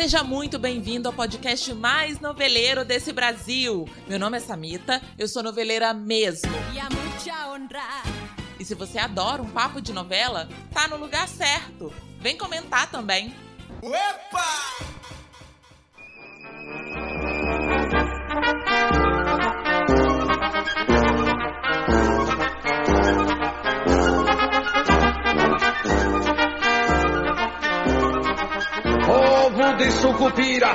Seja muito bem-vindo ao podcast mais noveleiro desse Brasil. Meu nome é Samita, eu sou noveleira mesmo. E se você adora um papo de novela, tá no lugar certo. Vem comentar também. Opa! Povo de Sucupira,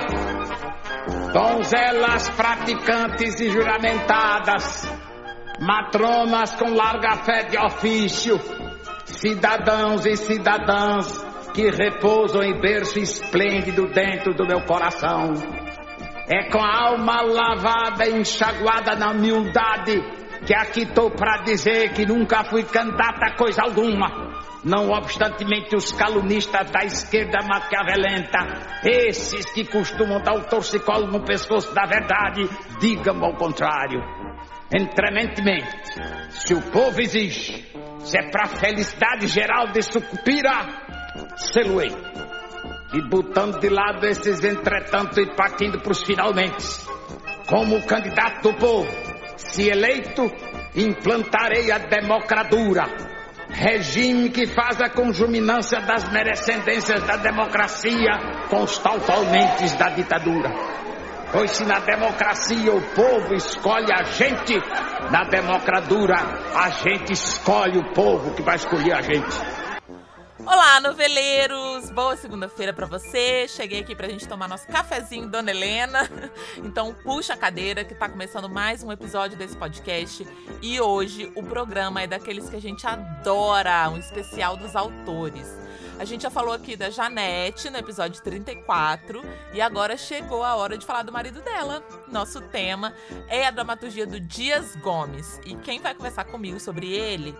donzelas praticantes e juramentadas, matronas com larga fé de ofício, cidadãos e cidadãs que repousam em berço esplêndido dentro do meu coração. É com a alma lavada e enxaguada na humildade que aqui estou para dizer que nunca fui candidata a coisa alguma. Não obstantemente os calunistas da esquerda maquiavelenta, esses que costumam dar o torcicolo no pescoço da verdade, digam ao contrário. Entrementemente, se o povo exige, se é para a felicidade geral de Sucupira, seluei. E botando de lado esses entretanto e partindo para os finalmente, como candidato do povo, se eleito, implantarei a democratura, regime que faz a conjuminância das merecendências da democracia com os totalmente da ditadura. Pois se na democracia o povo escolhe a gente, na democratura a gente escolhe o povo que vai escolher a gente. Olá, noveleiros! Boa segunda-feira para você. Cheguei aqui pra gente tomar nosso cafezinho, Dona Helena. Então, puxa a cadeira que tá começando mais um episódio desse podcast. E hoje o programa é daqueles que a gente adora, um especial dos autores. A gente já falou aqui da Janete no episódio 34 e agora chegou a hora de falar do marido dela. Nosso tema é a dramaturgia do Dias Gomes. E quem vai conversar comigo sobre ele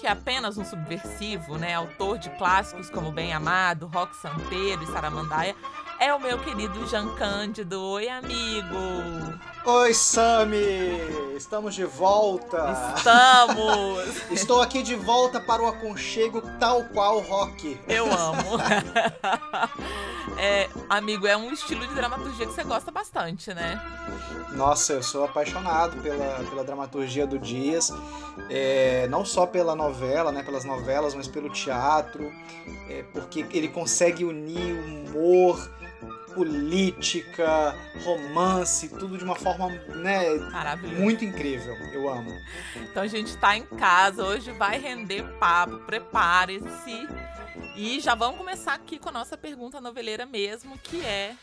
que é apenas um subversivo, né, autor de clássicos como Bem Amado, Rock Santeiro e Saramandaia, é o meu querido Jean Cândido. Oi, amigo! Oi, Sami! Estamos de volta! Estamos! Estou aqui de volta para o aconchego tal qual rock. Eu amo! é, amigo, é um estilo de dramaturgia que você gosta bastante, né? Nossa, eu sou apaixonado pela, pela dramaturgia do Dias, é, não só pela novela, né, pelas novelas, mas pelo teatro, é, porque ele consegue unir humor, política, romance, tudo de uma forma, né, muito incrível. Eu amo. Então a gente tá em casa, hoje vai render papo, prepare-se. E já vamos começar aqui com a nossa pergunta noveleira mesmo, que é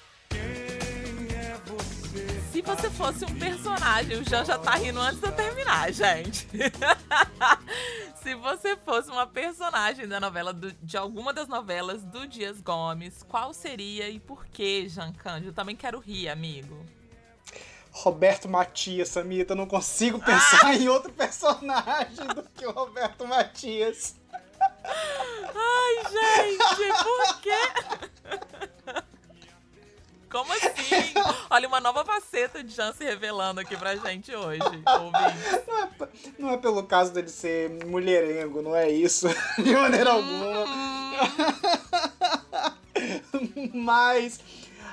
se você fosse um personagem, o Jean já tá rindo antes de eu terminar, gente. se você fosse uma personagem da novela, do, de alguma das novelas do Dias Gomes, qual seria e por que, Jean Cândido? Eu também quero rir, amigo. Roberto Matias, Samita, eu não consigo pensar ah! em outro personagem do que o Roberto Matias. Ai, gente, por quê? Como assim? Olha, uma nova faceta de Jean se revelando aqui pra gente hoje, não é, não é, pelo caso dele ser mulherengo, não é isso, de maneira alguma. Mas,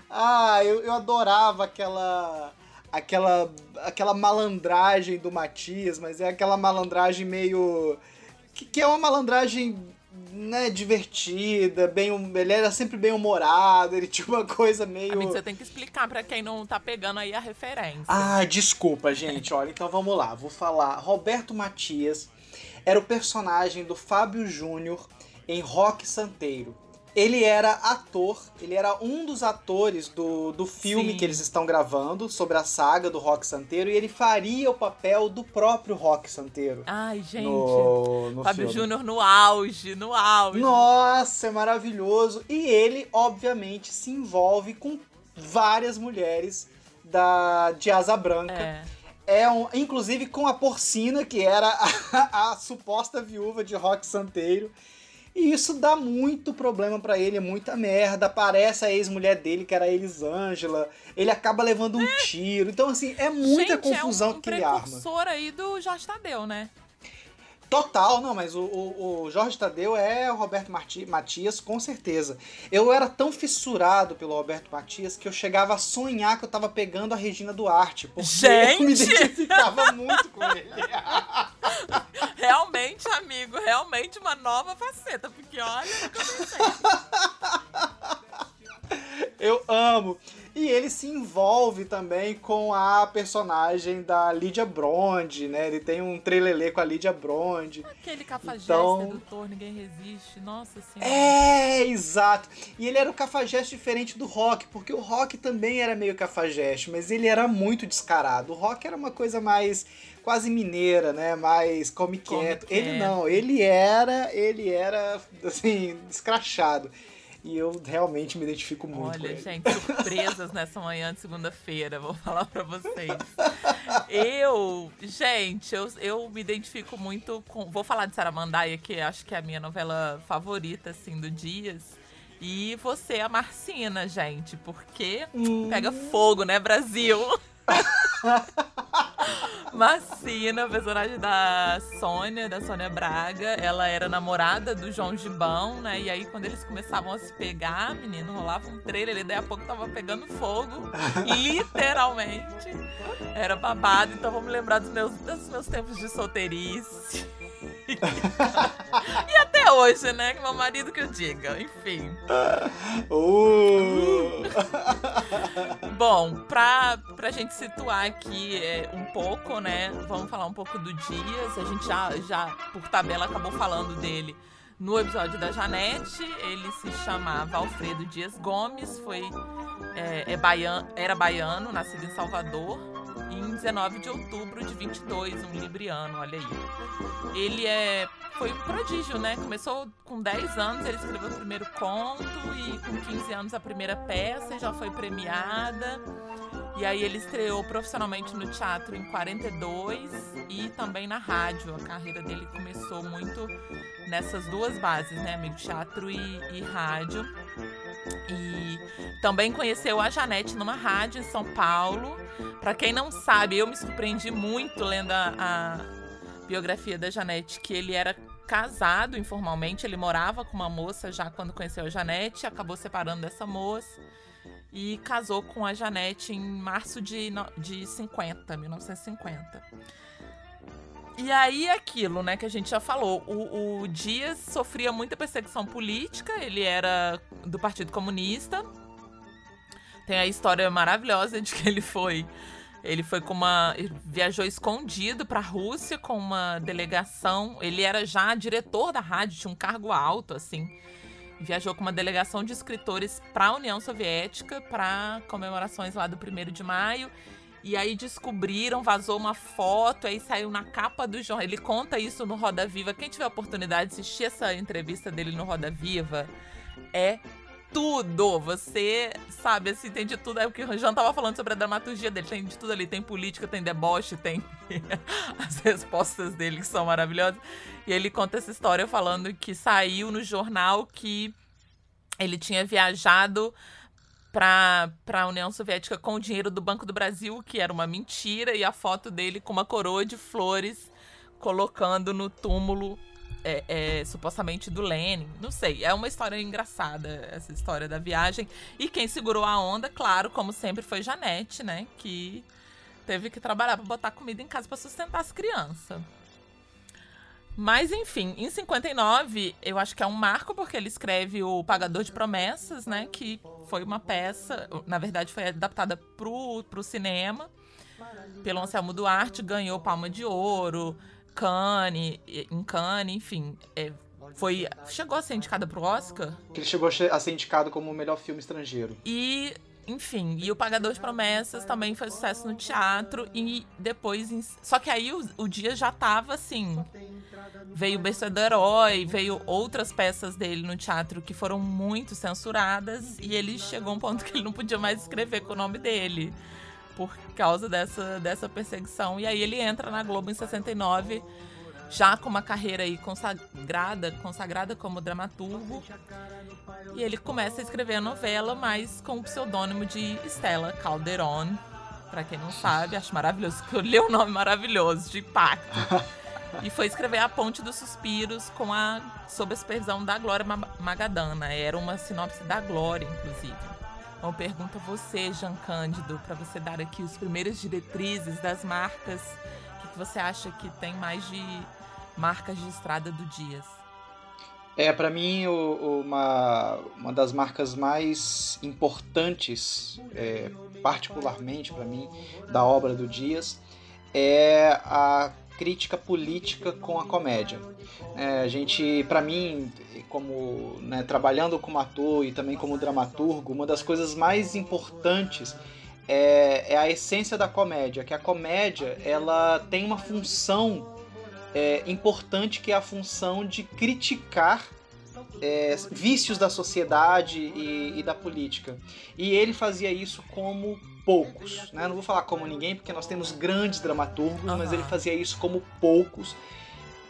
ah, eu, eu adorava aquela aquela aquela malandragem do Matias, mas é aquela malandragem meio que, que é uma malandragem né, divertida, bem, ele era sempre bem humorado, ele tinha uma coisa meio. Amigo, você tem que explicar para quem não tá pegando aí a referência. Ah, desculpa, gente. Olha, então vamos lá. Vou falar. Roberto Matias era o personagem do Fábio Júnior em Rock Santeiro ele era ator, ele era um dos atores do, do filme Sim. que eles estão gravando sobre a saga do Rock Santeiro e ele faria o papel do próprio Rock Santeiro. Ai, gente. No, no Fábio Júnior no auge, no auge. Nossa, é maravilhoso. E ele, obviamente, se envolve com várias mulheres da, de asa branca. É. É um, inclusive com a Porcina, que era a, a suposta viúva de Rock Santeiro. E isso dá muito problema para ele, é muita merda. Aparece a ex-mulher dele, que era a Elisângela. Ele acaba levando um tiro. Então, assim, é muita Gente, confusão é um, que ele arma. aí do Jorge Tadeu, né? Total, não, mas o, o, o Jorge Tadeu é o Roberto Marti, Matias, com certeza. Eu era tão fissurado pelo Roberto Matias que eu chegava a sonhar que eu tava pegando a Regina Duarte. Porque Gente! eu me identificava muito com ele. realmente, amigo, realmente uma nova faceta, porque olha, eu amo. E ele se envolve também com a personagem da Lídia Bronde, né? Ele tem um trelelê com a Lídia Bronde. Aquele cafajeste então... sedutor, ninguém resiste. Nossa senhora. É, exato. E ele era o cafajeste diferente do rock, porque o rock também era meio cafajeste, mas ele era muito descarado. O rock era uma coisa mais quase mineira, né? Mais come quieto. Ele não, ele era, ele era assim, escrachado. E eu realmente me identifico muito. Olha, gente, surpresas nessa manhã de segunda-feira, vou falar para vocês. Eu, gente, eu, eu me identifico muito com. Vou falar de Saramandaia, que acho que é a minha novela favorita, assim, do Dias. E você, a Marcina, gente, porque hum. pega fogo, né, Brasil? Marcina, personagem da Sônia, da Sônia Braga, ela era namorada do João Gibão, né? E aí, quando eles começavam a se pegar, menino, rolava um trailer, e daí a pouco tava pegando fogo, literalmente. Era babado, então vamos lembrar dos meus, dos meus tempos de solteirice. e até hoje, né? Que meu marido que eu diga, enfim. Uh. Bom, pra, pra gente situar aqui é, um pouco, né? Vamos falar um pouco do Dias. A gente já, já, por tabela, acabou falando dele no episódio da Janete. Ele se chamava Alfredo Dias Gomes, foi é, é baiano, era baiano, nascido em Salvador em 19 de outubro de 22, um libriano, olha aí. Ele é foi um prodígio, né? Começou com 10 anos, ele escreveu o primeiro conto e com 15 anos a primeira peça e já foi premiada. E aí ele estreou profissionalmente no teatro em 42 e também na rádio. A carreira dele começou muito nessas duas bases, né, amigo? Teatro e, e rádio. E também conheceu a Janete numa rádio em São Paulo. Para quem não sabe, eu me surpreendi muito lendo a, a biografia da Janete, que ele era casado informalmente, ele morava com uma moça já quando conheceu a Janete, acabou separando dessa moça e casou com a Janete em março de, de 50, 1950. E aí aquilo, né, que a gente já falou. O, o Dias sofria muita perseguição política, ele era do Partido Comunista. Tem a história maravilhosa de que ele foi. Ele foi com uma. viajou escondido para a Rússia com uma delegação. Ele era já diretor da rádio, tinha um cargo alto, assim. Viajou com uma delegação de escritores para a União Soviética para comemorações lá do 1 de maio. E aí descobriram, vazou uma foto, aí saiu na capa do jornal. Ele conta isso no Roda Viva. Quem tiver a oportunidade de assistir essa entrevista dele no Roda Viva, é tudo. Você sabe, assim, tem de tudo. É o que o Jean tava falando sobre a dramaturgia dele. Tem de tudo ali. Tem política, tem deboche, tem as respostas dele que são maravilhosas. E ele conta essa história falando que saiu no jornal que ele tinha viajado para a União Soviética com o dinheiro do Banco do Brasil, que era uma mentira, e a foto dele com uma coroa de flores colocando no túmulo é, é, supostamente do Lenin. Não sei, é uma história engraçada essa história da viagem. E quem segurou a onda, claro, como sempre, foi Janete, né? Que teve que trabalhar para botar comida em casa para sustentar as crianças. Mas enfim, em 59, eu acho que é um marco porque ele escreve o Pagador de Promessas, né, que foi uma peça, na verdade foi adaptada pro, pro cinema pelo Anselmo Duarte, ganhou Palma de Ouro, Cannes, em Cannes, enfim, é, foi chegou a ser indicada pro Oscar. Ele chegou a ser indicado como o melhor filme estrangeiro. E enfim, e o Pagador de Promessas também foi sucesso no teatro e depois. Só que aí o, o dia já tava assim. Veio o Berço do Herói, veio outras peças dele no teatro que foram muito censuradas e ele chegou a um ponto que ele não podia mais escrever com o nome dele por causa dessa, dessa perseguição. E aí ele entra na Globo em 69 já com uma carreira aí consagrada, consagrada como dramaturgo. E ele começa a escrever a novela, mas com o pseudônimo de Stella Calderon. Para quem não sabe, acho maravilhoso, que eu li o um nome maravilhoso, de impacto. e foi escrever A Ponte dos Suspiros com a, sob a supervisão da Glória Magadana. Era uma sinopse da Glória, inclusive. Então, pergunto a você, Jean Cândido, para você dar aqui os primeiros diretrizes das marcas. O que, que você acha que tem mais de marcas de estrada do Dias? É, para mim, o, uma, uma das marcas mais importantes, é, particularmente para mim, da obra do Dias, é a crítica política com a comédia. É, a gente, para mim, como né, trabalhando como ator e também como dramaturgo, uma das coisas mais importantes é, é a essência da comédia, que a comédia ela tem uma função é, importante que é a função de criticar é, vícios da sociedade e, e, da política. E ele fazia isso como poucos. Né? Não vou falar como ninguém, porque nós temos grandes dramaturgos, uhum. mas ele fazia isso como poucos,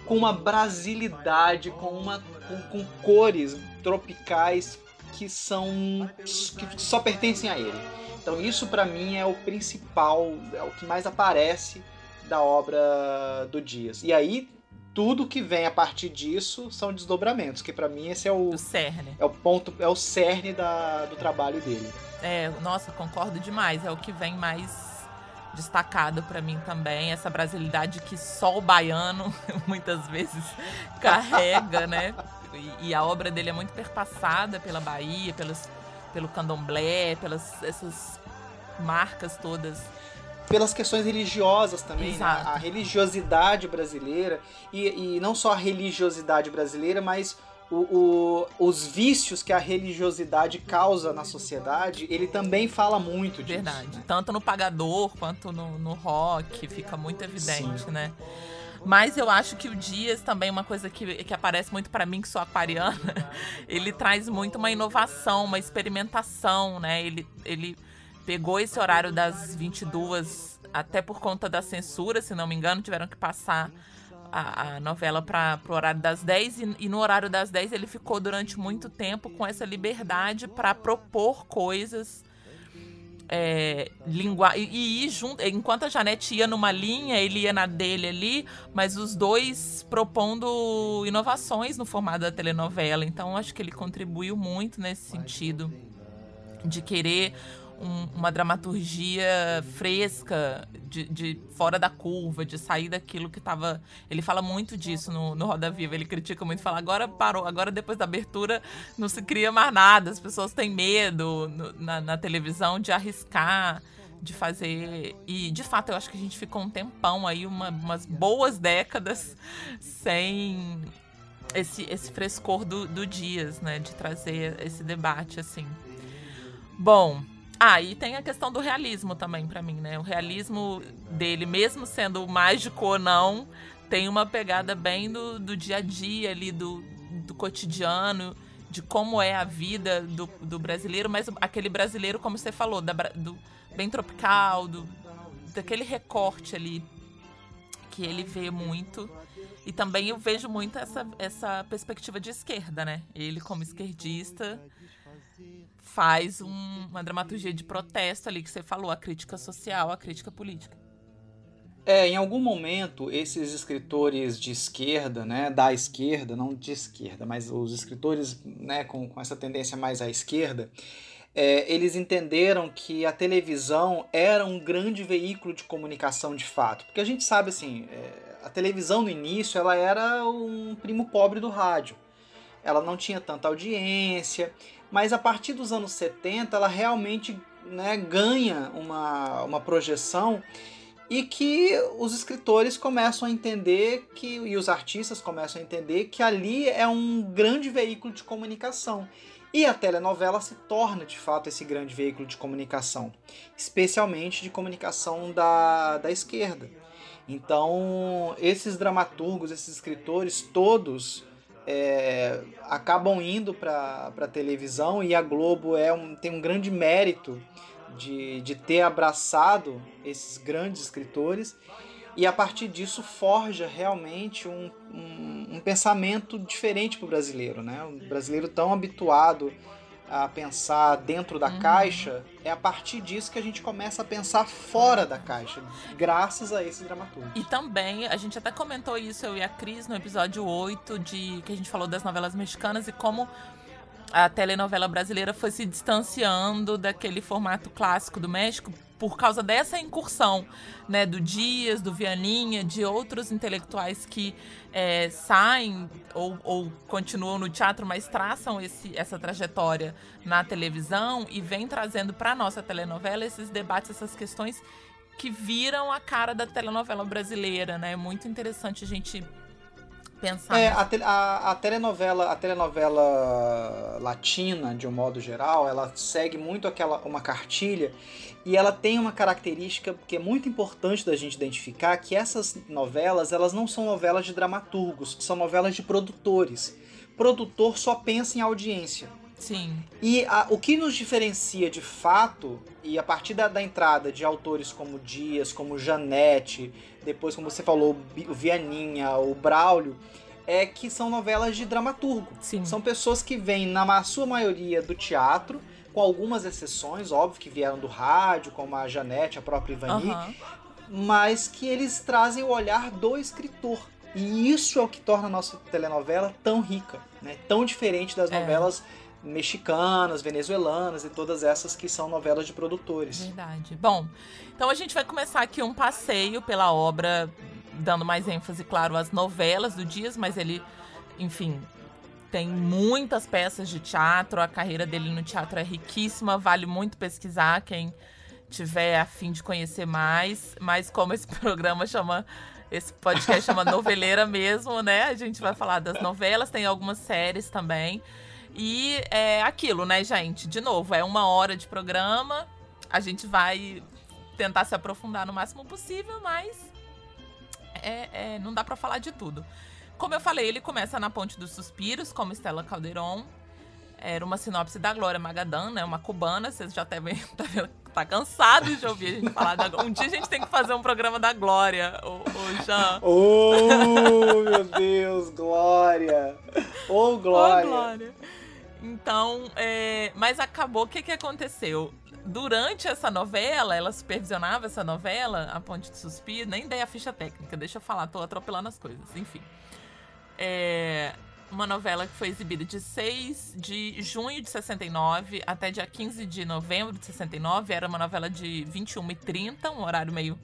com uma brasilidade, com, uma, com, com cores tropicais que são que só pertencem a ele. Então isso para mim é o principal, é o que mais aparece da obra do Dias. E aí tudo que vem a partir disso são desdobramentos, que para mim esse é o, o cerne. É o ponto, é o cerne da, do trabalho dele. É, nossa, concordo demais, é o que vem mais destacado para mim também, essa brasilidade que só o baiano muitas vezes carrega, né? E, e, a obra dele é muito perpassada pela Bahia, pelos, pelo candomblé, pelas essas marcas todas pelas questões religiosas também, né? a religiosidade brasileira e, e, não só a religiosidade brasileira, mas o, o, os vícios que a religiosidade causa na sociedade, ele também fala muito disso. Verdade. Né? Tanto no pagador quanto no, no rock, fica muito evidente, Sim. né? Mas eu acho que o Dias também, uma coisa que, que aparece muito para mim, que sou aquariana, ele traz muito uma inovação, uma experimentação, né? Ele, ele pegou esse horário das 22, até por conta da censura, se não me engano, tiveram que passar a, a novela para o horário das 10 e, e, no horário das 10 ele ficou durante muito tempo com essa liberdade para propor coisas é, língua e, e ir junto. Enquanto a Janete ia numa linha, ele ia na dele ali, mas os dois propondo inovações no formato da telenovela. Então acho que ele contribuiu muito nesse sentido de querer um, uma dramaturgia fresca, de, de, fora da curva, de sair daquilo que estava. Ele fala muito disso no, no Roda Viva. Ele critica muito, fala agora parou, agora depois da abertura não se cria mais nada. As pessoas têm medo no, na, na televisão de arriscar de fazer. E de fato eu acho que a gente ficou um tempão aí, uma, umas boas décadas, sem esse, esse frescor do, do Dias, né? De trazer esse debate assim. Bom, ah, e tem a questão do realismo também para mim, né? O realismo dele, mesmo sendo mágico ou não, tem uma pegada bem do, do dia a dia ali, do, do cotidiano, de como é a vida do, do brasileiro, mas aquele brasileiro, como você falou, da, do bem tropical, do, daquele recorte ali que ele vê muito. E também eu vejo muito essa, essa perspectiva de esquerda, né? Ele como esquerdista faz um, uma dramaturgia de protesto ali que você falou, a crítica social, a crítica política. É, em algum momento, esses escritores de esquerda, né, da esquerda, não de esquerda, mas os escritores né, com, com essa tendência mais à esquerda, é, eles entenderam que a televisão era um grande veículo de comunicação de fato. Porque a gente sabe, assim, é, a televisão no início, ela era um primo pobre do rádio. Ela não tinha tanta audiência, mas a partir dos anos 70 ela realmente né, ganha uma, uma projeção e que os escritores começam a entender que e os artistas começam a entender que ali é um grande veículo de comunicação. E a telenovela se torna de fato esse grande veículo de comunicação, especialmente de comunicação da, da esquerda. Então, esses dramaturgos, esses escritores, todos é, acabam indo para a televisão e a Globo é um, tem um grande mérito de, de ter abraçado esses grandes escritores e a partir disso forja realmente um, um, um pensamento diferente para o brasileiro. Né? O brasileiro tão habituado a pensar dentro da uhum. caixa, é a partir disso que a gente começa a pensar fora da caixa, graças a esse dramaturgo. E também, a gente até comentou isso, eu e a Cris, no episódio 8, de, que a gente falou das novelas mexicanas e como a telenovela brasileira foi se distanciando daquele formato clássico do México por causa dessa incursão, né, do Dias, do Vianinha, de outros intelectuais que é, saem ou, ou, continuam no teatro, mas traçam esse, essa trajetória na televisão e vem trazendo para nossa telenovela esses debates, essas questões que viram a cara da telenovela brasileira, né? É muito interessante a gente pensar. É, a, te, a, a, telenovela, a telenovela latina, de um modo geral, ela segue muito aquela uma cartilha e ela tem uma característica que é muito importante da gente identificar, que essas novelas, elas não são novelas de dramaturgos, são novelas de produtores. Produtor só pensa em audiência. Sim. E a, o que nos diferencia de fato, e a partir da, da, entrada de autores como Dias, como Janete, depois, como você falou, o Vianinha, o Braulio, é que são novelas de dramaturgo. Sim. São pessoas que vêm, na sua maioria, do teatro, com algumas exceções, óbvio, que vieram do rádio, como a Janete, a própria Ivani, uhum. mas que eles trazem o olhar do escritor. E isso é o que torna a nossa telenovela tão rica, né? tão diferente das é. novelas mexicanas, venezuelanas e todas essas que são novelas de produtores. Verdade. Bom, então a gente vai começar aqui um passeio pela obra, dando mais ênfase, claro, às novelas do Dias, mas ele, enfim, tem muitas peças de teatro, a carreira dele no teatro é riquíssima, vale muito pesquisar quem tiver a fim de conhecer mais, mas como esse programa chama esse podcast chama Noveleira mesmo, né? A gente vai falar das novelas, tem algumas séries também. E é aquilo, né, gente? De novo, é uma hora de programa. A gente vai tentar se aprofundar no máximo possível, mas é, é, não dá para falar de tudo. Como eu falei, ele começa na Ponte dos Suspiros, como Estela Calderon. Era uma sinopse da Glória Magadan, né? Uma cubana. Vocês já devem tá, tá cansado de ouvir a gente falar da Um dia a gente tem que fazer um programa da Glória, o, o Jean. Oh, meu Deus, Glória! Oh, Glória! Oh, Glória! Então, é, mas acabou, o que, que aconteceu? Durante essa novela, ela supervisionava essa novela, A Ponte de Suspiro, nem dei a ficha técnica, deixa eu falar, tô atropelando as coisas, enfim. É uma novela que foi exibida de 6 de junho de 69 até dia 15 de novembro de 69. Era uma novela de 21 e 30, um horário meio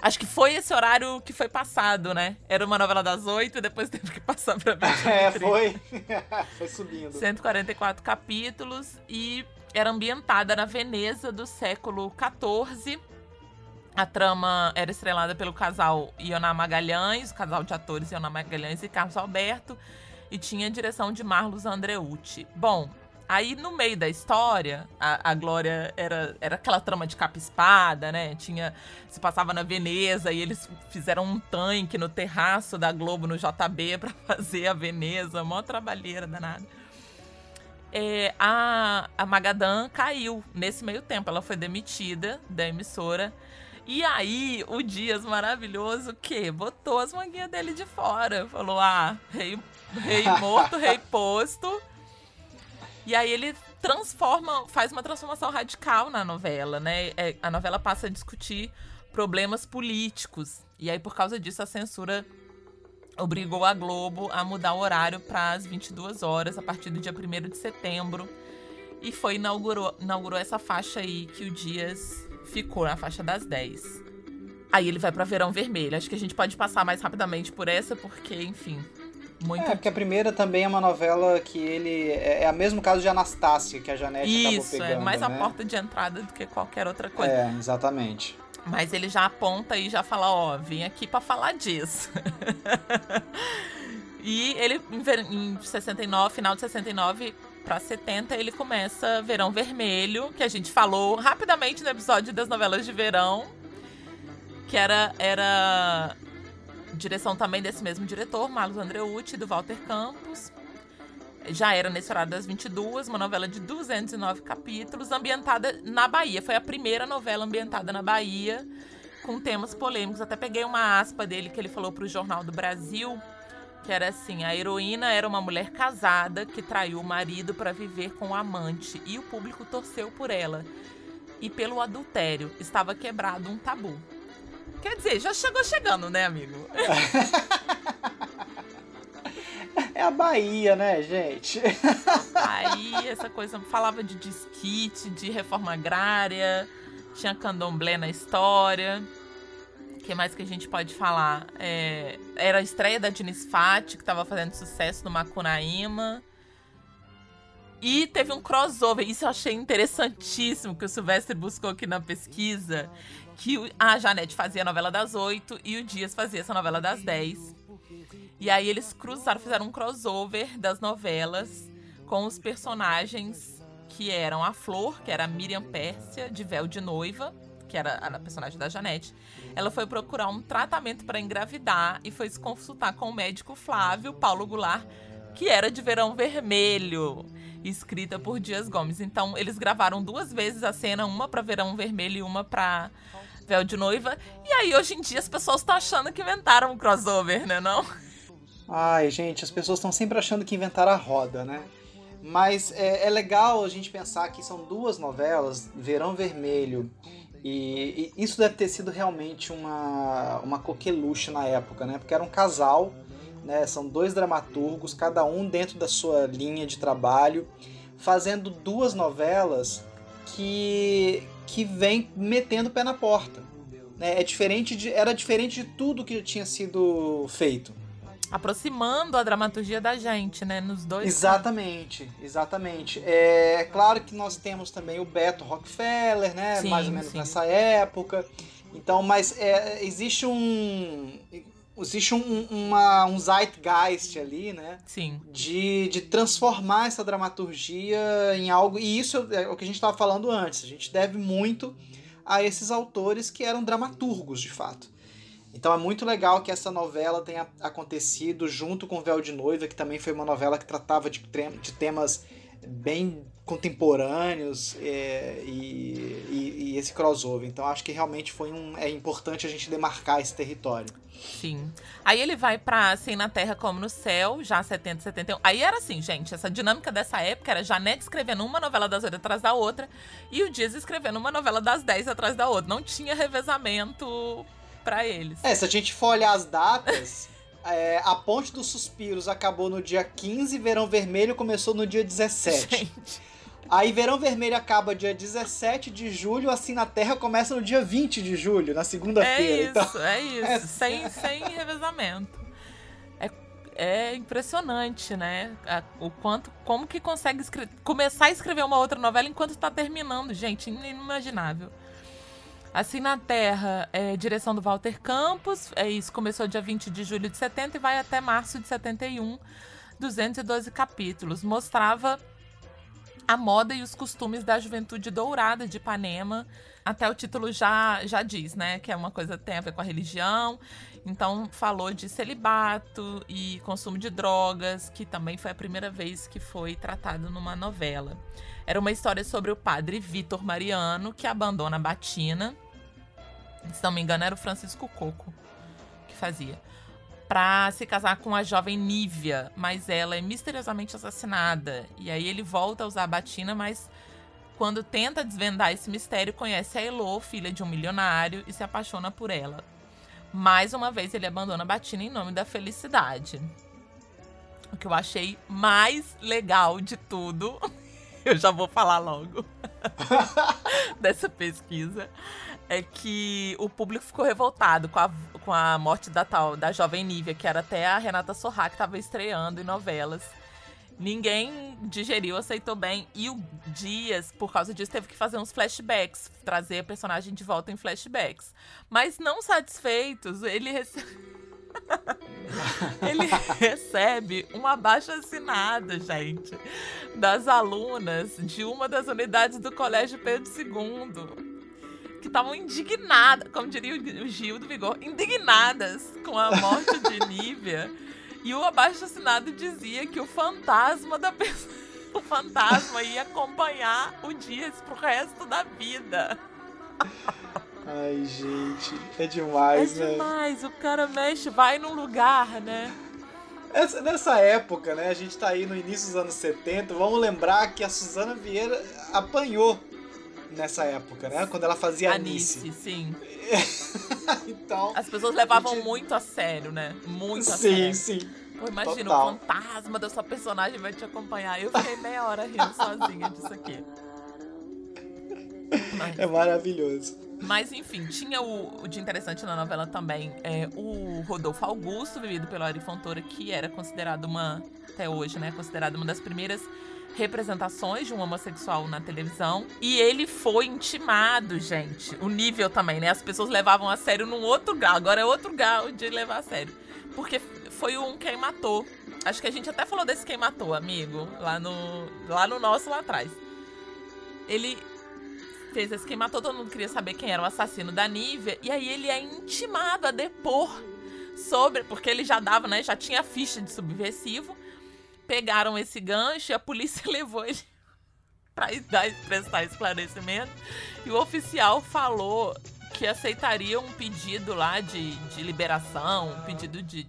Acho que foi esse horário que foi passado, né? Era uma novela das oito e depois teve que passar pra 20 É, foi. foi subindo. 144 capítulos e era ambientada na Veneza do século XIV. A trama era estrelada pelo casal Ioná Magalhães, o casal de atores Ioná Magalhães e Carlos Alberto, e tinha a direção de Marlos Andreucci. Bom, Aí, no meio da história, a, a Glória era, era aquela trama de capa-espada, né? Tinha. Se passava na Veneza e eles fizeram um tanque no terraço da Globo, no JB, para fazer a Veneza. Mó trabalheira danada. É, a, a Magadan caiu nesse meio tempo. Ela foi demitida da emissora. E aí, o Dias maravilhoso, que botou as manguinhas dele de fora. Falou: ah, rei, rei morto, rei posto e aí ele transforma, faz uma transformação radical na novela, né? É, a novela passa a discutir problemas políticos. E aí, por causa disso, a censura obrigou a Globo a mudar o horário para as 22 horas a partir do dia 1 de setembro. E foi inaugurou, inaugurou essa faixa aí que o Dias ficou na faixa das 10. Aí ele vai para Verão Vermelho. Acho que a gente pode passar mais rapidamente por essa, porque, enfim, muito... É, porque a primeira também é uma novela que ele. É, é o mesmo caso de Anastácia, que a Janete Isso, acabou pegando. Isso, é mais né? a porta de entrada do que qualquer outra coisa. É, exatamente. Mas ele já aponta e já fala: Ó, vim aqui para falar disso. e ele, em 69, final de 69 para 70, ele começa Verão Vermelho, que a gente falou rapidamente no episódio das novelas de verão. Que era, era Direção também desse mesmo diretor, Marlos Andreucci, do Walter Campos. Já era nesse horário das 22, uma novela de 209 capítulos, ambientada na Bahia. Foi a primeira novela ambientada na Bahia, com temas polêmicos. Até peguei uma aspa dele que ele falou para o Jornal do Brasil, Que era assim: a heroína era uma mulher casada que traiu o marido para viver com o amante e o público torceu por ela. E pelo adultério estava quebrado um tabu. Quer dizer, já chegou chegando, né, amigo? É a Bahia, né, gente? Aí, essa coisa falava de disquite, de reforma agrária, tinha candomblé na história. O que mais que a gente pode falar? É, era a estreia da Diniz Fati, que estava fazendo sucesso no Macunaíma. E teve um crossover, isso eu achei interessantíssimo, que o Silvestre buscou aqui na pesquisa, que a Janete fazia a novela das oito e o Dias fazia essa novela das dez. E aí eles cruzaram, fizeram um crossover das novelas com os personagens que eram a Flor, que era Miriam Pérsia, de Véu de Noiva, que era a personagem da Janete. Ela foi procurar um tratamento para engravidar e foi se consultar com o médico Flávio Paulo Goulart, que era de Verão Vermelho, escrita por Dias Gomes. Então eles gravaram duas vezes a cena, uma para Verão Vermelho e uma para Véu de Noiva. E aí hoje em dia as pessoas estão achando que inventaram um crossover, né, não? Ai, gente, as pessoas estão sempre achando que inventaram a roda, né? Mas é, é, legal a gente pensar que são duas novelas, Verão Vermelho, e, e, isso deve ter sido realmente uma, uma coqueluche na época, né? Porque era um casal, né? São dois dramaturgos, cada um dentro da sua linha de trabalho, fazendo duas novelas que, que vem metendo o pé na porta. Né? É diferente de, era diferente de tudo que tinha sido feito aproximando a dramaturgia da gente, né? Nos dois. Exatamente, exatamente. É claro que nós temos também o Beto Rockefeller, né? Sim, Mais ou menos sim. nessa época. Então, mas é, existe um. Existe um, uma, um zeitgeist ali, né? Sim. De, de transformar essa dramaturgia em algo. E isso é o que a gente estava falando antes. A gente deve muito a esses autores que eram dramaturgos, de fato. Então é muito legal que essa novela tenha acontecido junto com Véu de Noiva, que também foi uma novela que tratava de, de temas bem contemporâneos é, e, e, e, esse crossover. Então acho que realmente foi um, é importante a gente demarcar esse território. Sim. Aí ele vai pra Assim na Terra como no Céu, já 70, 71. Aí era assim, gente, essa dinâmica dessa época era Janete escrevendo uma novela das oito atrás da outra e o Dias escrevendo uma novela das dez atrás da outra. Não tinha revezamento para eles. É, se a gente for olhar as datas, é, a Ponte dos Suspiros acabou no dia 15, Verão Vermelho começou no dia 17. Gente. Aí Verão Vermelho acaba dia 17 de julho, assim na Terra começa no dia 20 de julho, na segunda-feira. É isso, então, é isso. É... Sem, sem revezamento. É, é impressionante, né? O quanto, como que consegue começar a escrever uma outra novela enquanto está terminando, gente, inimaginável. Assim na Terra, é, direção do Walter Campos. É isso, começou dia 20 de julho de 70 e vai até março de 71. 212 capítulos. Mostrava a moda e os costumes da juventude dourada de Ipanema. Até o título já, já diz, né? Que é uma coisa que tem a ver com a religião. Então, falou de celibato e consumo de drogas, que também foi a primeira vez que foi tratado numa novela. Era uma história sobre o padre Vitor Mariano, que abandona a Batina se não me engano, era o Francisco Coco que fazia. Pra se casar com a jovem Nívia, mas ela é misteriosamente assassinada. E aí ele volta a usar a batina, mas quando tenta desvendar esse mistério, conhece a Elo, filha de um milionário, e se apaixona por ela. Mais uma vez ele abandona a batina em nome da felicidade. O que eu achei mais legal de tudo, eu já vou falar logo dessa pesquisa, é que o público ficou revoltado com a, com a morte da tal, da jovem Nívia, que era até a Renata Sorra, que estava estreando em novelas. Ninguém digeriu, aceitou bem. E o Dias, por causa disso, teve que fazer uns flashbacks, trazer a personagem de volta em flashbacks. Mas não satisfeitos, ele ele recebe uma baixa assinada, gente, das alunas de uma das unidades do Colégio Pedro II que estavam indignadas, como diria o Gil do Vigor, indignadas com a morte de Nívia. E o abaixo-assinado dizia que o fantasma da pessoa, o fantasma ia acompanhar o Dias pro resto da vida. Ai, gente, é demais, é né? É demais, o cara mexe, vai num lugar, né? Essa, nessa época, né? A gente tá aí no início dos anos 70. Vamos lembrar que a Suzana Vieira apanhou nessa época, né? Quando ela fazia Anice. Anice, sim. então. As pessoas levavam gente... muito a sério, né? Muito a sim, sério. Sim, sim. Imagina, o fantasma da sua personagem vai te acompanhar. Eu fiquei meia hora rindo sozinha disso aqui. Mas... É maravilhoso. Mas enfim, tinha o, o de interessante na novela também é, o Rodolfo Augusto, vivido pelo Ari Fontoura, que era considerado uma, até hoje, né, considerado uma das primeiras representações de um homossexual na televisão. E ele foi intimado, gente. O nível também, né? As pessoas levavam a sério num outro grau. Agora é outro grau de levar a sério. Porque foi um quem matou. Acho que a gente até falou desse quem matou, amigo, lá no, lá no nosso lá atrás. Ele fez esse quem matou, todo mundo queria saber quem era o assassino da Nívia. E aí ele é intimado a depor sobre. Porque ele já dava, né? Já tinha ficha de subversivo. Pegaram esse gancho e a polícia levou ele para prestar esclarecimento. E o oficial falou que aceitaria um pedido lá de, de liberação, um pedido de,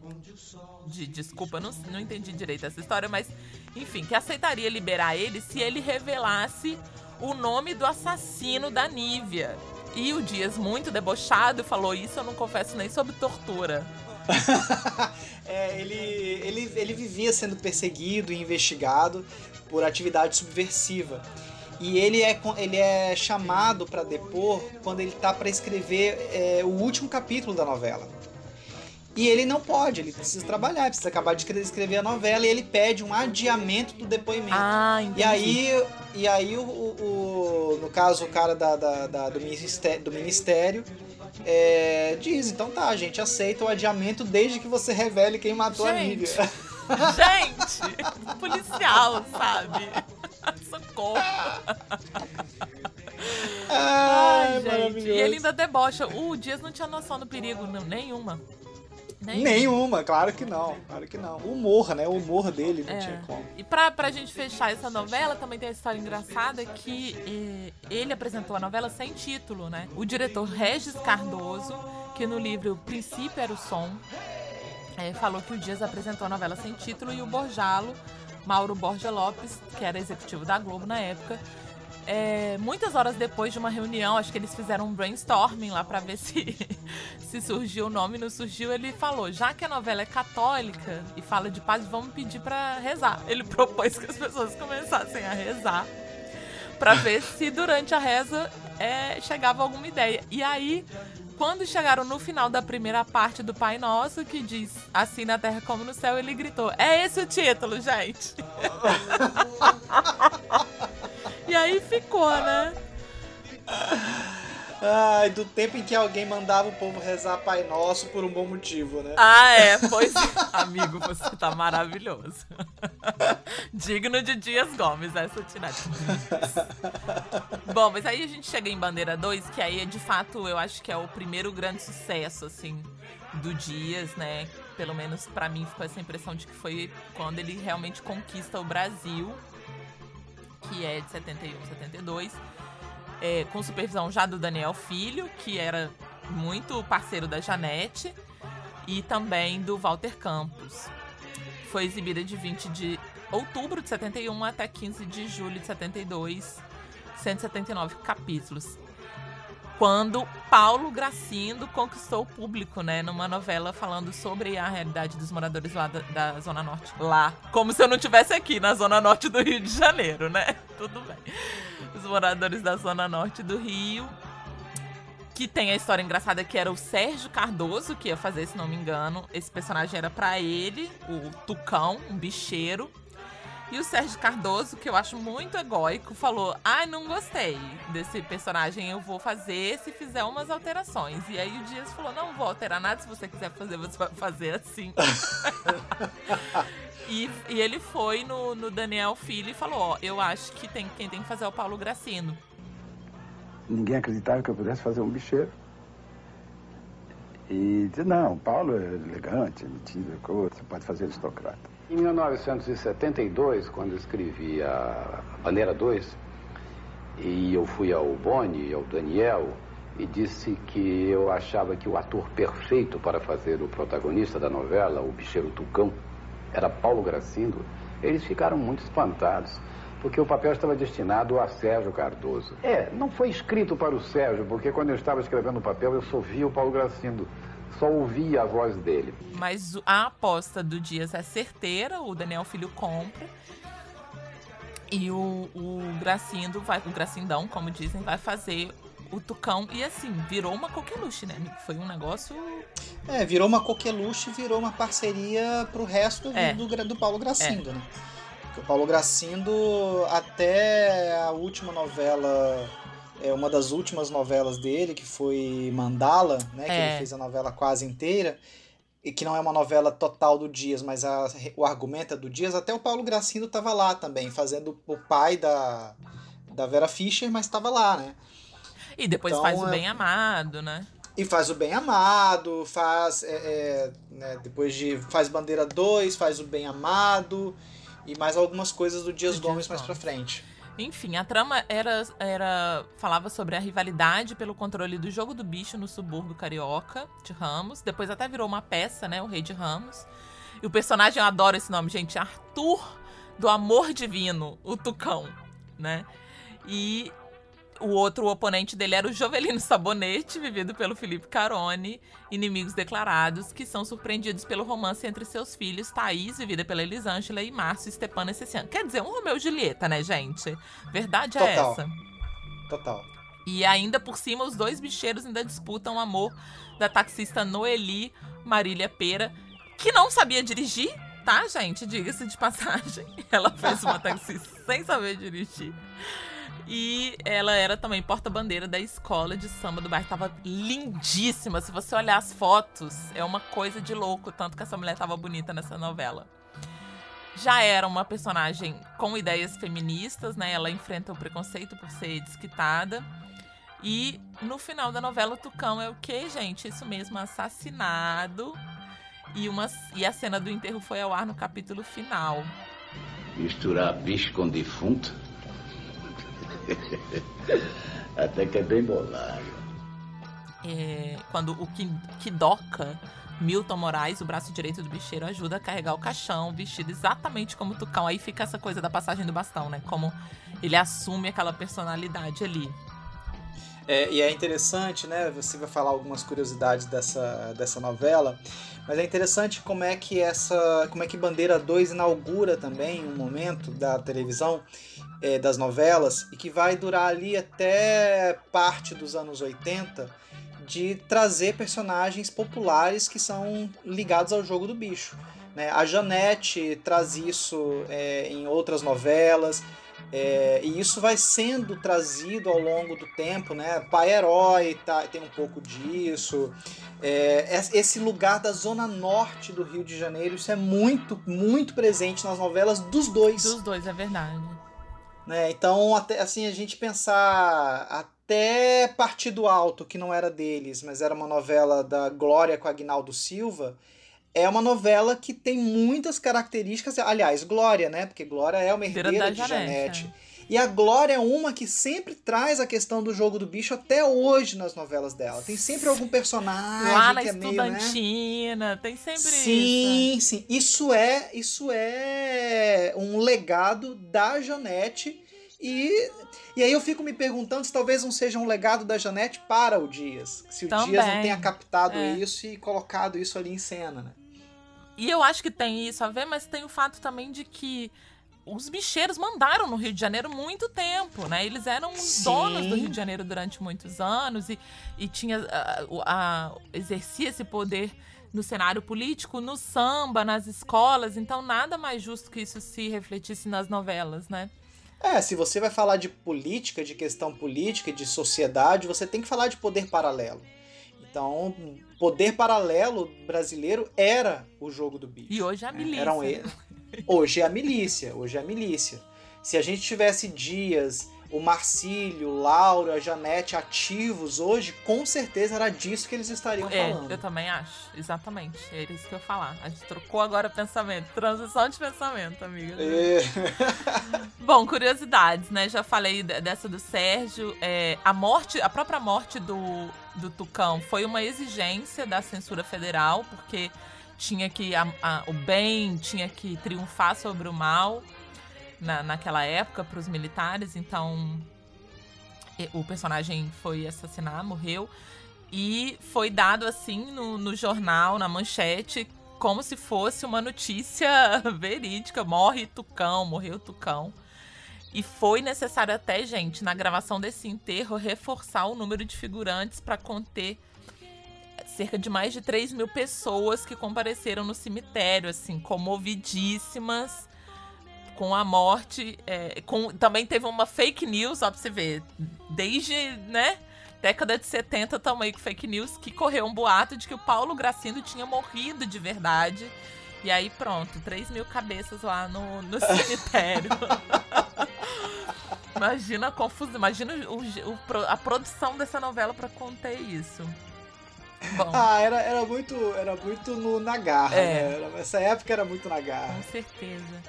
de desculpa, não, não entendi direito essa história, mas enfim, que aceitaria liberar ele se ele revelasse o nome do assassino da Nívia. E o Dias, muito debochado, falou: Isso eu não confesso nem sobre tortura. é, ele, ele, ele vivia sendo perseguido e investigado por atividade subversiva. E ele é, ele é chamado para depor quando ele está para escrever é, o último capítulo da novela. E ele não pode, ele precisa trabalhar, precisa acabar de escrever a novela e ele pede um adiamento do depoimento. Ah, entendi. E aí, e aí o, o, no caso, o cara da, da, da do ministério, do ministério é, diz, então tá, a gente aceita o adiamento desde que você revele quem matou gente, a Nívia. Gente, policial, sabe? Socorro. Ai, Ai gente. E ele ainda debocha. O Dias não tinha noção do perigo não, nenhuma. Nenhuma. Nenhuma, claro que não. Claro que não. O humor, né? O humor dele não é. tinha como. E pra, pra gente fechar essa novela, também tem a história engraçada que eh, ele apresentou a novela sem título, né? O diretor Regis Cardoso, que no livro Princípio era o Som, eh, falou que o Dias apresentou a novela sem título e o Borjalo, Mauro Borja Lopes, que era executivo da Globo na época, é, muitas horas depois de uma reunião, acho que eles fizeram um brainstorming lá para ver se, se surgiu o nome. Não surgiu, ele falou: já que a novela é católica e fala de paz, vamos pedir para rezar. Ele propôs que as pessoas começassem a rezar para ver se durante a reza é, chegava alguma ideia. E aí, quando chegaram no final da primeira parte do Pai Nosso, que diz assim na terra como no céu, ele gritou: É esse o título, gente. E aí ficou, né? Ai, do tempo em que alguém mandava o povo rezar Pai Nosso por um bom motivo, né? Ah, é, pois é. Amigo, você tá maravilhoso. Digno de Dias Gomes, essa tirada. bom, mas aí a gente chega em Bandeira 2, que aí, de fato, eu acho que é o primeiro grande sucesso, assim, do Dias, né? Pelo menos para mim ficou essa impressão de que foi quando ele realmente conquista o Brasil que é de 71, 72, é, com supervisão já do Daniel Filho, que era muito parceiro da Janete, e também do Walter Campos. Foi exibida de 20 de outubro de 71 até 15 de julho de 72, 179 capítulos quando Paulo Gracindo conquistou o público, né? Numa novela falando sobre a realidade dos moradores lá da, da, Zona Norte. Lá. Como se eu não tivesse aqui, na Zona Norte do Rio de Janeiro, né? Tudo bem. Os moradores da Zona Norte do Rio. Que tem a história engraçada que era o Sérgio Cardoso que ia fazer, se não me engano. Esse personagem era para ele, o Tucão, um bicheiro. E o Sérgio Cardoso, que eu acho muito egóico, falou: Ai, ah, não gostei desse personagem, eu vou fazer se fizer umas alterações. E aí o Dias falou: Não vou alterar nada, se você quiser fazer, você vai fazer assim. e, e, ele foi no, no Daniel Filho e falou: Ó, eu acho que tem, quem tem que fazer é o Paulo Gracino. Ninguém acreditava que eu pudesse fazer um bicheiro. E disse: Não, o Paulo é elegante, metido, você pode fazer aristocrata. Em 1972, quando escrevi a Bandeira 2, e eu fui ao Boni, ao Daniel, e disse que eu achava que o ator perfeito para fazer o protagonista da novela, o bicheiro Tucão, era Paulo Gracindo, eles ficaram muito espantados, porque o papel estava destinado a Sérgio Cardoso. É, não foi escrito para o Sérgio, porque quando eu estava escrevendo o papel eu só via o Paulo Gracindo só ouvia a voz dele. Mas a aposta do Dias é certeira, o Daniel Filho compra. E o, o Gracindo vai, o Gracindão, como dizem, vai fazer o Tucão. E assim, virou uma coqueluche, né, amigo? Foi um negócio. É, virou uma coqueluche, virou uma parceria pro resto é. do, do, do, Paulo Gracindo, é. né? Porque o Paulo Gracindo, até a última novela é uma das últimas novelas dele, que foi Mandala, né? Que ele é. fez a novela quase inteira. E que não é uma novela total do Dias, mas a, o argumento é do Dias. Até o Paulo Gracindo estava lá também, fazendo o pai da, da Vera Fischer, mas estava lá, né? E depois então, faz o é Bem Amado, né? E faz o Bem Amado, faz. É, é, né, depois de. Faz Bandeira 2, faz o Bem Amado. E mais algumas coisas do Dias do Gomes mais pra frente. Enfim, a trama era, era falava sobre a rivalidade pelo controle do jogo do bicho no subúrbio carioca de Ramos. Depois até virou uma peça, né? O Rei de Ramos. E o personagem, eu adoro esse nome, gente, Arthur do Amor Divino, o Tucão, né? E o outro oponente dele era o Jovelino Sabonete, vivido pelo Felipe Carone, inimigos declarados, que são surpreendidos pelo romance entre seus filhos, Thaís, vivida pela Elisângela, e Márcio Stepano Esseciano. Quer dizer, um Romeu e Julieta, né, gente? Verdade é Total. essa. Total. E ainda por cima, os dois bicheiros ainda disputam o amor da taxista Noeli Marília Pera, que não sabia dirigir, tá, gente? Diga-se de passagem. Ela fez uma taxista sem saber dirigir. E ela era também porta-bandeira da escola de samba do bairro. Tava lindíssima. Se você olhar as fotos, é uma coisa de louco, tanto que essa mulher tava bonita nessa novela. Já era uma personagem com ideias feministas, né? Ela enfrenta o preconceito por ser desquitada. E no final da novela, o Tucão é o que, gente? Isso mesmo, assassinado. E, uma, e a cena do enterro foi ao ar no capítulo final. Misturar bicho com defunto? Até que é bem bolado. É, quando o Kidoka, Milton Moraes, o braço direito do bicheiro, ajuda a carregar o caixão, vestido exatamente como o Tucão. Aí fica essa coisa da passagem do bastão, né? Como ele assume aquela personalidade ali. É, e é interessante, né? Você vai falar algumas curiosidades dessa, dessa novela, mas é interessante como é que essa. como é que Bandeira 2 inaugura também um momento da televisão é, das novelas e que vai durar ali até parte dos anos 80 de trazer personagens populares que são ligados ao jogo do bicho. Né? A Janete traz isso é, em outras novelas. É, e isso vai sendo trazido ao longo do tempo, né? Pai Herói tá, tem um pouco disso. É, esse lugar da zona norte do Rio de Janeiro, isso é muito, muito presente nas novelas dos dois. Dos dois, é verdade. Né? Então, até, assim, a gente pensar até Partido Alto, que não era deles, mas era uma novela da Glória com Agnaldo Silva, é uma novela que tem muitas características. Aliás, Glória, né? Porque Glória é uma herdeira de Janete. Janete. É. E a Glória é uma que sempre traz a questão do jogo do bicho até hoje nas novelas dela. Tem sempre algum personagem Lá na que é meio, né? tem sempre sim, isso. Sim, sim. Isso é, isso é um legado da Janete e e aí eu fico me perguntando se talvez não seja um legado da Janete para o Dias. Se o Também. Dias não tenha captado é. isso e colocado isso ali em cena, né? E eu acho que tem isso a ver, mas tem o fato também de que os bicheiros mandaram no Rio de Janeiro muito tempo, né? Eles eram Sim. donos do Rio de Janeiro durante muitos anos e, e tinha a, a, exercia esse poder no cenário político, no samba, nas escolas. Então nada mais justo que isso se refletisse nas novelas, né? É, se você vai falar de política, de questão política, de sociedade, você tem que falar de poder paralelo. Então, poder paralelo brasileiro era o jogo do bicho. E hoje é a milícia. Eram eles. Hoje é a milícia, hoje é a milícia. Se a gente tivesse dias, o Marcílio, o Lauro, a Janete ativos hoje, com certeza era disso que eles estariam é, falando. Eu também acho, exatamente. É isso que eu ia falar. A gente trocou agora pensamento. Transição de pensamento, amiga. É. Bom, curiosidades, né? Já falei dessa do Sérgio. É, a morte, a própria morte do, do Tucão foi uma exigência da censura federal, porque tinha que a, a, o bem tinha que triunfar sobre o mal na, naquela época para os militares, então o personagem foi assassinar, morreu e foi dado assim no, no jornal, na manchete, como se fosse uma notícia verídica. Morre Tucão, morreu Tucão. E foi necessário até, gente, na gravação desse enterro, reforçar o número de figurantes para conter cerca de mais de 3 mil pessoas que compareceram no cemitério, assim, comovidíssimas com a morte. É, com, também teve uma fake news, ó, pra você ver. Desde, né? Década de 70 também com fake news que correu um boato de que o Paulo Gracindo tinha morrido de verdade. E aí pronto, 3 mil cabeças lá no, no cemitério. imagina a confusão, imagina o, o, a produção dessa novela para conter isso. Bom. Ah, era, era muito, era muito no, na garra, é. né? Essa época era muito na garra. Com certeza.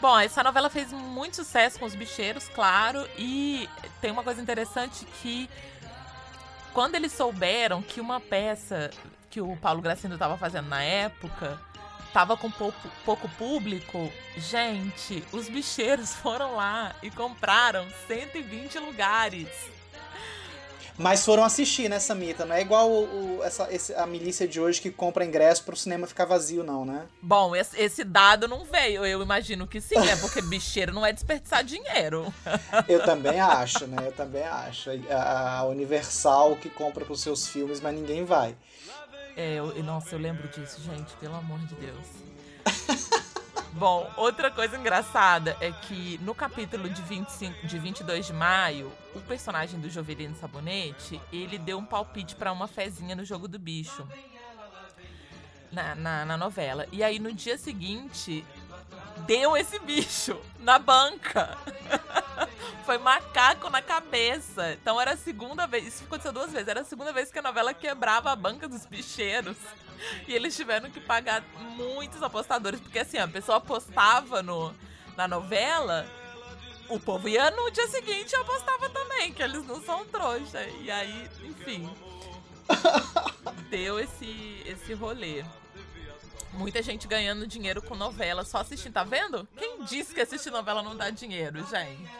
Bom, essa novela fez muito sucesso com os bicheiros, claro, e tem uma coisa interessante que quando eles souberam que uma peça que o Paulo Gracindo estava fazendo na época estava com pouco, pouco público, gente, os bicheiros foram lá e compraram 120 lugares. Mas foram assistir, né, Samita? Não é igual o, o, essa, esse, a milícia de hoje que compra ingresso pro cinema ficar vazio, não, né? Bom, esse, esse dado não veio. Eu imagino que sim, né? Porque bicheiro não é desperdiçar dinheiro. Eu também acho, né? Eu também acho. A, a Universal que compra pros seus filmes, mas ninguém vai. É, eu, nossa, eu lembro disso, gente, pelo amor de Deus. Bom, outra coisa engraçada é que no capítulo de, 25, de 22 de maio, o personagem do Jovelino Sabonete, ele deu um palpite para uma fezinha no jogo do bicho. Na, na, na, novela. E aí no dia seguinte, deu esse bicho na banca. Foi macaco na cabeça. Então era a segunda vez. Isso aconteceu duas vezes. Era a segunda vez que a novela quebrava a banca dos bicheiros. E eles tiveram que pagar muitos apostadores. Porque assim, a pessoa apostava no, na novela. O povo ia no dia seguinte e apostava também, que eles não são trouxa. E aí, enfim. deu esse, esse rolê. Muita gente ganhando dinheiro com novela só assistindo, tá vendo? Quem disse que assistir novela não dá dinheiro, gente?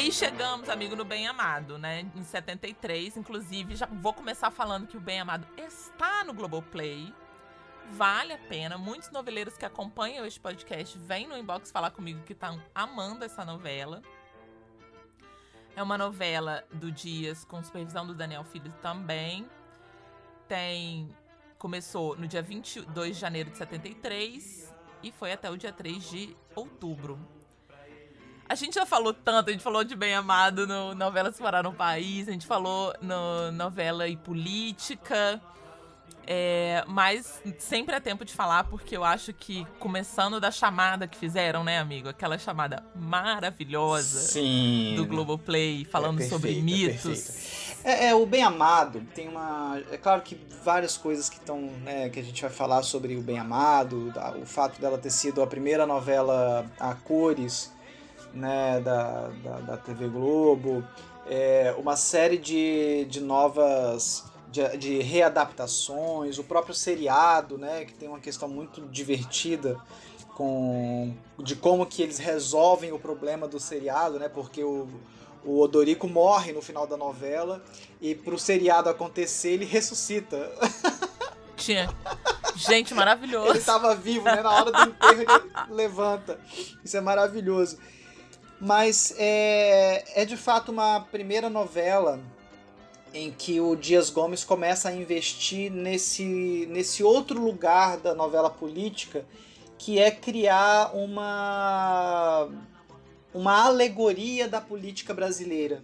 Aí chegamos, amigo, no Bem Amado, né? Em 73, inclusive, já vou começar falando que o Bem Amado está no Globoplay. Vale a pena. Muitos noveleiros que acompanham este podcast vêm no inbox falar comigo que estão amando essa novela. É uma novela do Dias com supervisão do Daniel Filho também. Tem começou no dia 22 de janeiro de 73 e foi até o dia 3 de outubro. A gente já falou tanto, a gente falou de Bem Amado no Novela Se Parar no País, a gente falou no Novela e Política. É, mas sempre é tempo de falar, porque eu acho que, começando da chamada que fizeram, né, amigo? Aquela chamada maravilhosa Sim. do Globoplay, falando é sobre mitos. É, é, o Bem Amado tem uma. É claro que várias coisas que estão. Né, que a gente vai falar sobre o Bem Amado, o fato dela ter sido a primeira novela a cores né, da, da, da TV Globo, é, uma série de, de novas de, de, readaptações, o próprio seriado, né, que tem uma questão muito divertida com de como que eles resolvem o problema do seriado, né, porque o, o Odorico morre no final da novela e para o seriado acontecer ele ressuscita. Tinha. Gente, maravilhoso. Ele estava vivo, né? Na hora do enterro ele levanta. Isso é maravilhoso. Mas é, é de fato uma primeira novela em que o Dias Gomes começa a investir nesse, nesse outro lugar da novela política, que é criar uma, uma alegoria da política brasileira.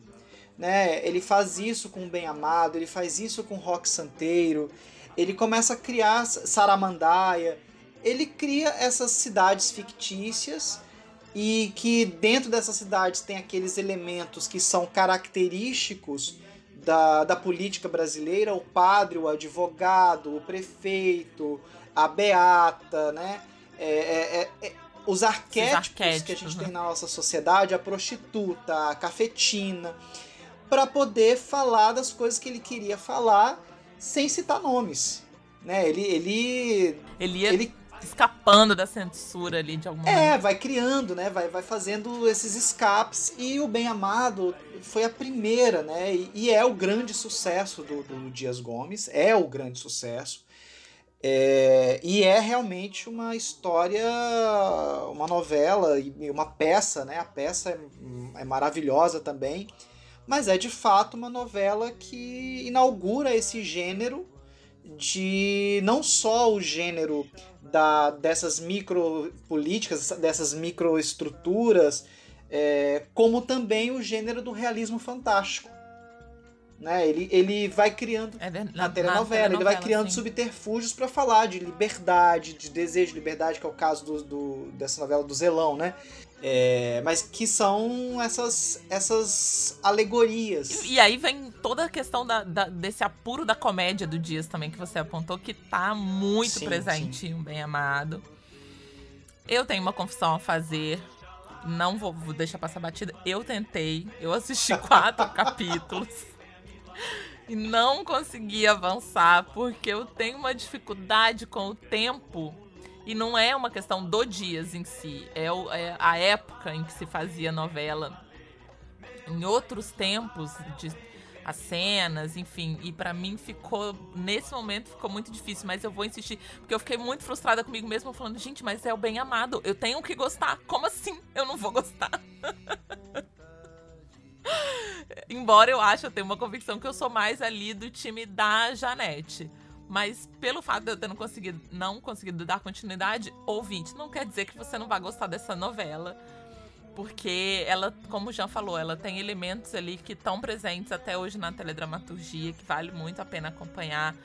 Né? Ele faz isso com o Bem Amado, ele faz isso com Rock Santeiro, ele começa a criar Saramandaia, ele cria essas cidades fictícias e que dentro dessas cidades tem aqueles elementos que são característicos da, da política brasileira, o padre, o advogado, o prefeito, a beata, né? É, é, é, é os arquétipos, arquétipos que a gente né? tem na nossa sociedade, a prostituta, a cafetina, para poder falar das coisas que ele queria falar sem citar nomes. Né? Ele, ele, ele, ia ele escapando da censura ali de alguma É, maneira. vai criando, né? Vai, vai fazendo esses escapes. E o Bem Amado foi a primeira, né? E, e é o grande sucesso do, do Dias Gomes. É o grande sucesso. É, e é realmente uma história, uma novela e uma peça, né? A peça é, é maravilhosa também, mas é de fato uma novela que inaugura esse gênero de não só o gênero da, dessas micropolíticas, dessas microestruturas, é, como também o gênero do realismo fantástico. Né? Ele, ele vai criando é verdade, na, telenovela, ele vai criando sim. subterfúgios para falar de liberdade, de desejo de liberdade, que é o caso do, do dessa novela do Zelão, né? É, mas que são essas, essas alegorias. E, e aí vem toda a questão da, da, desse apuro da comédia do Dias também, que você apontou, que tá muito sim, presente Um Bem Amado. Eu tenho uma confissão a fazer. Não vou, vou deixar passar batida. Eu tentei, eu assisti quatro capítulos e não consegui avançar porque eu tenho uma dificuldade com o tempo e não é uma questão do Dias em si, é, o, é a época em que se fazia novela. Em outros tempos, de, as cenas, enfim. E para mim ficou, nesse momento, ficou muito difícil, mas eu vou insistir, porque eu fiquei muito frustrada comigo mesma, falando, gente, mas é o bem amado, eu tenho que gostar. Como assim eu não vou gostar? Embora eu ache, eu tenho uma convicção que eu sou mais ali do time da Janete. Mas pelo fato de eu ter não conseguido, não conseguido dar continuidade, ouvinte, não quer dizer que você não vai gostar dessa novela. Porque ela, como o Jean falou, ela tem elementos ali que estão presentes até hoje na teledramaturgia, que vale muito a pena acompanhar.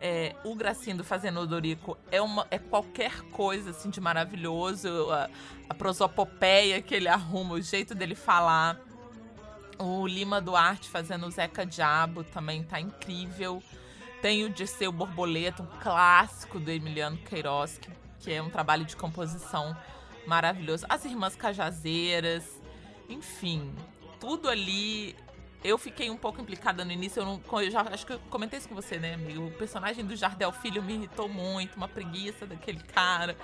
É, o Gracindo fazendo o Dorico é, uma, é qualquer coisa assim de maravilhoso. A, a prosopopeia que ele arruma, o jeito dele falar. O Lima Duarte fazendo o Zeca Diabo também tá incrível. Tem o Dirceu Borboleta, um clássico do Emiliano Queiroz, que, que é um trabalho de composição maravilhoso. As Irmãs Cajazeiras, enfim, tudo ali. Eu fiquei um pouco implicada no início, eu, não, eu já acho que eu comentei isso com você, né, amigo? O personagem do Jardel Filho me irritou muito, uma preguiça daquele cara.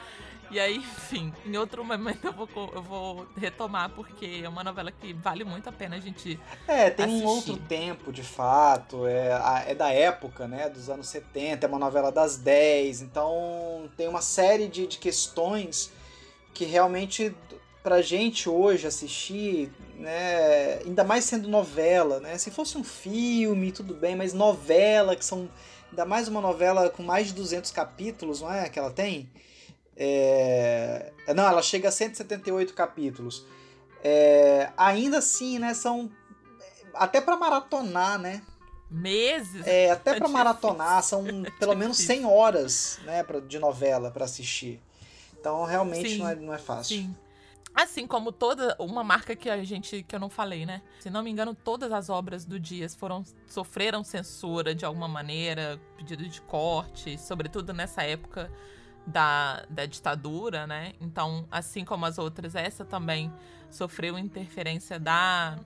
E aí, enfim, em outro momento eu vou, eu vou retomar, porque é uma novela que vale muito a pena a gente. É, tem assistir. um outro tempo, de fato. É, é da época, né? Dos anos 70, é uma novela das 10. Então tem uma série de, de questões que realmente pra gente hoje assistir, né, ainda mais sendo novela, né? Se fosse um filme, tudo bem, mas novela, que são ainda mais uma novela com mais de 200 capítulos, não é que ela tem? É... Não, ela chega a 178 capítulos. É... Ainda assim, né? São. Até para maratonar, né? Meses? É, até é para maratonar, são é pelo menos 100 horas né, de novela para assistir. Então, realmente não é, não é fácil. Sim. Assim como toda uma marca que a gente que eu não falei, né? Se não me engano, todas as obras do Dias foram sofreram censura de alguma maneira, pedido de corte, sobretudo nessa época da, da ditadura, né? Então, assim como as outras, essa também sofreu interferência da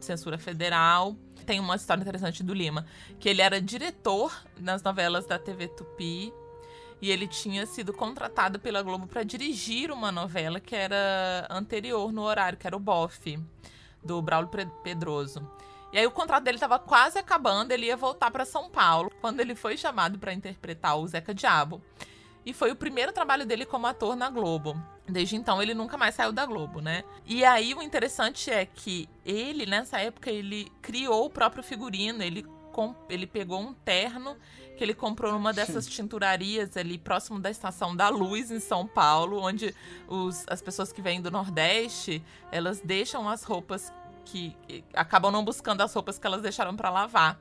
censura federal. Tem uma história interessante do Lima, que ele era diretor nas novelas da TV Tupi e ele tinha sido contratado pela Globo para dirigir uma novela que era anterior no horário, que era o Boff, do Braulio Pedroso. E aí o contrato dele estava quase acabando, ele ia voltar para São Paulo, quando ele foi chamado para interpretar o Zeca Diabo e foi o primeiro trabalho dele como ator na Globo. Desde então ele nunca mais saiu da Globo, né? E aí o interessante é que ele, nessa época, ele criou o próprio figurino, ele, ele pegou um terno que ele comprou numa dessas tinturarias ali próximo da Estação da Luz, em São Paulo, onde os, as pessoas que vêm do Nordeste, elas deixam as roupas que, que acabam não buscando as roupas que elas deixaram para lavar,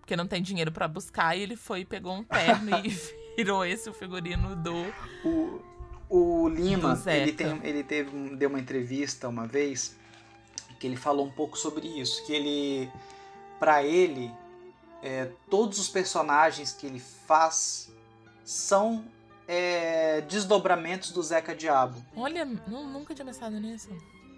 porque não tem dinheiro para buscar, e ele foi pegou um terno e virou esse o figurino do. O, o Lima, ele, tem, ele teve, deu uma entrevista uma vez que ele falou um pouco sobre isso. Que ele. para ele, é, todos os personagens que ele faz são é, desdobramentos do Zeca Diabo. Olha, nunca tinha pensado nisso.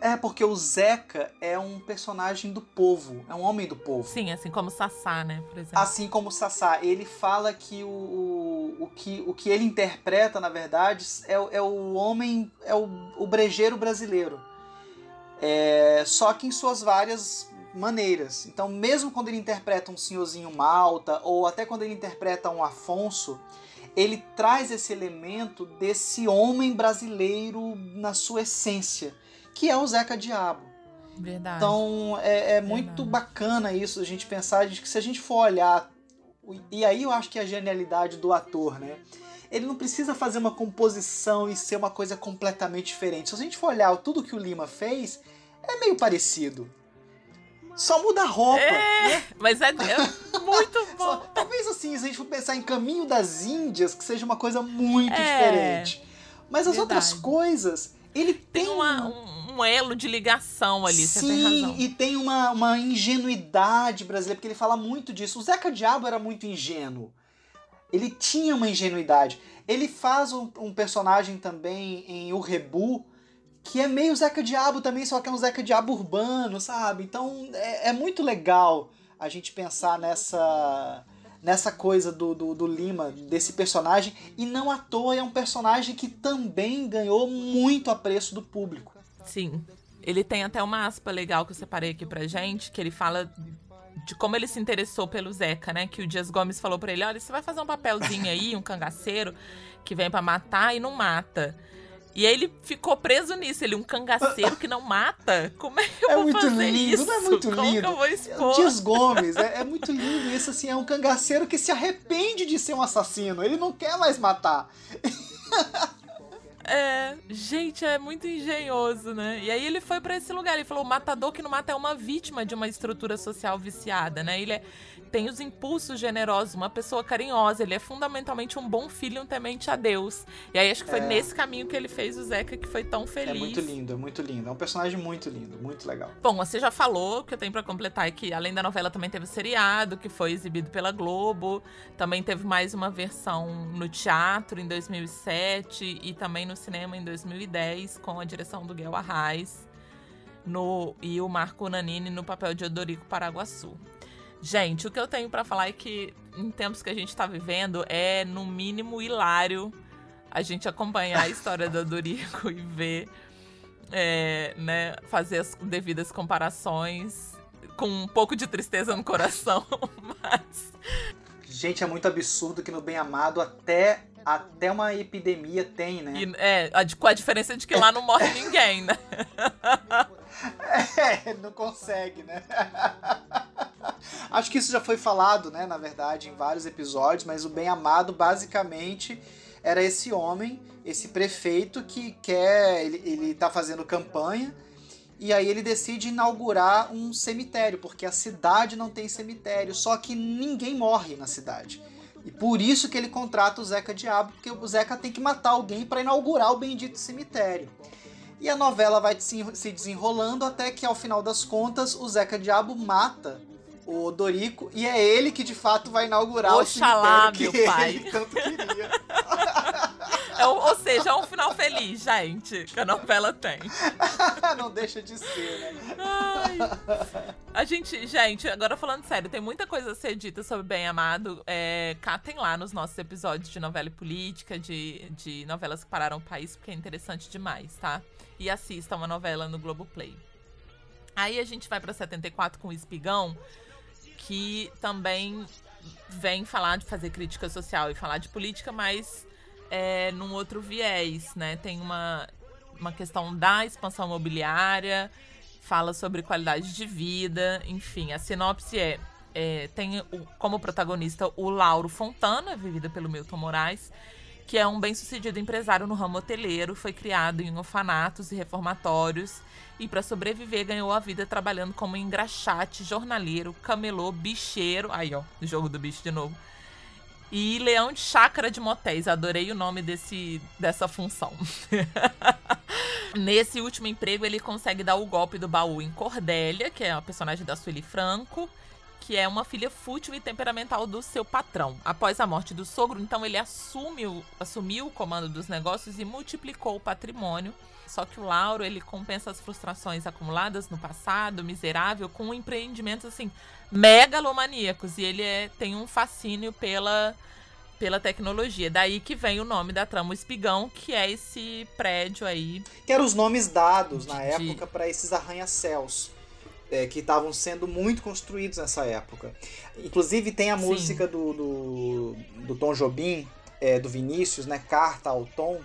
É, porque o Zeca é um personagem do povo, é um homem do povo. Sim, assim como Sassá, né, por exemplo. Assim como Sassá. Ele fala que o, o, o, que, o que ele interpreta, na verdade, é, é o homem, é o, o brejeiro brasileiro. É, só que em suas várias maneiras. Então, mesmo quando ele interpreta um senhorzinho Malta, ou até quando ele interpreta um Afonso, ele traz esse elemento desse homem brasileiro na sua essência que é o Zeca Diabo. Verdade. Então é, é muito bacana isso, a gente pensar de que se a gente for olhar, e aí eu acho que é a genialidade do ator, né? Ele não precisa fazer uma composição e ser uma coisa completamente diferente. Se a gente for olhar tudo que o Lima fez, é meio parecido. Só muda a roupa. É, né? mas é, é muito bom. Só, talvez assim, se a gente for pensar em Caminho das Índias, que seja uma coisa muito é, diferente. Mas as verdade. outras coisas, ele tem, tem uma, um, um, elo de ligação ali, Sim, e tem uma, uma ingenuidade brasileira, porque ele fala muito disso. O Zeca Diabo era muito ingênuo. Ele tinha uma ingenuidade. Ele faz um, um personagem também em O Rebu, que é meio Zeca Diabo também, só que é um Zeca Diabo urbano, sabe? Então é, é muito legal a gente pensar nessa nessa coisa do, do, do, Lima, desse personagem, e não à toa é um personagem que também ganhou muito apreço do público. Sim. Ele tem até uma aspa legal que eu separei aqui pra gente, que ele fala de como ele se interessou pelo Zeca, né? Que o Dias Gomes falou para ele: olha, você vai fazer um papelzinho aí, um cangaceiro, que vem para matar e não mata. E aí ele ficou preso nisso. Ele, um cangaceiro que não mata? Como é que eu é vou muito fazer lindo, isso? Não é muito Como lindo. que eu vou expor? Dias Gomes, é, é, muito lindo isso, assim, é um cangaceiro que se arrepende de ser um assassino. Ele não quer mais matar. É, gente, é muito engenhoso, né? E aí ele foi para esse lugar. Ele falou: o matador que não mata é uma vítima de uma estrutura social viciada, né? Ele é tem os impulsos generosos, uma pessoa carinhosa, ele é fundamentalmente um bom filho, um temente a Deus. E aí acho que foi é... nesse caminho que ele fez o Zeca que foi tão feliz. É muito lindo, é muito lindo. É um personagem muito lindo, muito legal. Bom, você já falou que eu tenho para completar é que além da novela também teve o seriado que foi exibido pela Globo, também teve mais uma versão no teatro em 2007 e também no cinema em 2010 com a direção do Guel Arraes. No, e o Marco Nanini no papel de Odorico Paraguaçu. Gente, o que eu tenho para falar é que em tempos que a gente tá vivendo é no mínimo hilário a gente acompanhar a história do Dorico e ver, é, né, fazer as devidas comparações com um pouco de tristeza no coração, mas Gente, é muito absurdo que no Bem Amado até até uma epidemia tem, né? E, é, com a diferença de que lá não morre ninguém, né? É, não consegue, né? Acho que isso já foi falado, né, na verdade, em vários episódios, mas o Bem Amado basicamente era esse homem, esse prefeito que quer, ele, ele tá fazendo campanha e aí ele decide inaugurar um cemitério, porque a cidade não tem cemitério, só que ninguém morre na cidade. E por isso que ele contrata o Zeca Diabo, porque o Zeca tem que matar alguém para inaugurar o bendito cemitério. E a novela vai se desenrolando até que, ao final das contas, o Zeca Diabo mata o Dorico e é ele que de fato vai inaugurar Oxalá, o cemitério meu pai. tanto queria. É, ou seja, é um final feliz, gente, que a novela tem. Não deixa de ser, né? Ai. A gente, gente, agora falando sério, tem muita coisa a ser dita sobre Bem Amado. É, catem lá nos nossos episódios de novela e política, de, de novelas que pararam o país, porque é interessante demais, tá? E assistam uma novela no Globoplay. Aí a gente vai pra 74 com o Espigão, que também vem falar de fazer crítica social e falar de política, mas é, num outro viés, né? Tem uma, uma questão da expansão imobiliária, fala sobre qualidade de vida, enfim, a sinopse é, é tem o, como protagonista o Lauro Fontana, vivida pelo Milton Moraes, que é um bem-sucedido empresário no ramo hoteleiro, foi criado em orfanatos e reformatórios e para sobreviver ganhou a vida trabalhando como engraxate, jornaleiro, camelô, bicheiro, aí ó, jogo do bicho de novo e Leão de Chácara de Motéis. Adorei o nome desse, dessa função. Nesse último emprego, ele consegue dar o golpe do baú em Cordélia, que é a personagem da Sueli Franco, que é uma filha fútil e temperamental do seu patrão. Após a morte do sogro, então ele assumiu, assumiu o comando dos negócios e multiplicou o patrimônio. Só que o Lauro, ele compensa as frustrações acumuladas no passado, miserável, com empreendimentos assim megalomaníacos e ele é, tem um fascínio pela pela tecnologia. Daí que vem o nome da trama o Espigão, que é esse prédio aí. Que eram os nomes dados na de... época para esses arranha-céus é, que estavam sendo muito construídos nessa época. Inclusive tem a Sim. música do, do, do, Tom Jobim, é, do Vinícius, né? Carta ao Tom.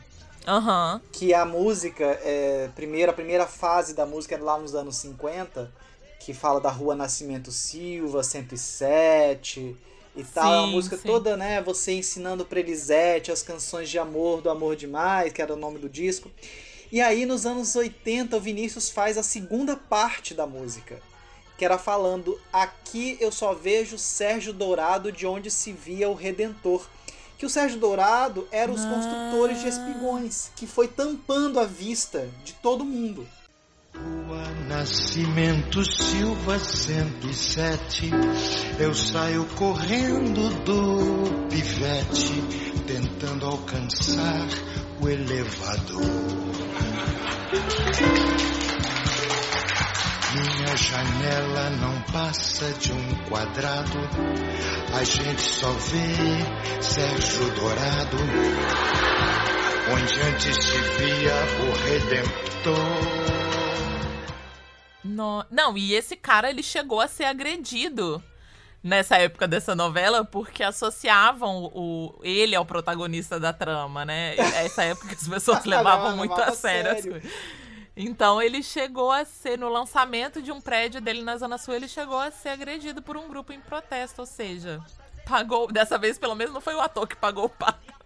Uhum. Que a música, é, primeira, a primeira fase da música é lá nos anos 50, que fala da rua Nascimento Silva, 107 e tal. Sim, é uma música sim. toda, né? Você ensinando pra Elisete as canções de amor, do Amor Demais, que era o nome do disco. E aí, nos anos 80, o Vinícius faz a segunda parte da música, que era falando: Aqui eu só vejo Sérgio Dourado de onde se via o Redentor. Que o Sérgio Dourado era os ah. construtores de espigões, que foi tampando a vista de todo mundo. Rua Nascimento Silva 107, eu saio correndo do pivete, tentando alcançar o elevador. Minha janela não passa de um quadrado, a gente só vê Sérgio Dourado, onde antes se via o Redentor. No... Não, e esse cara ele chegou a ser agredido nessa época dessa novela porque associavam o, ele ao protagonista da trama, né? Essa época as pessoas levavam muito a sério, sério. as coisas. Então ele chegou a ser, no lançamento de um prédio dele na Zona Sul, ele chegou a ser agredido por um grupo em protesto, ou seja, pagou. Dessa vez, pelo menos, não foi o ator que pagou o pato.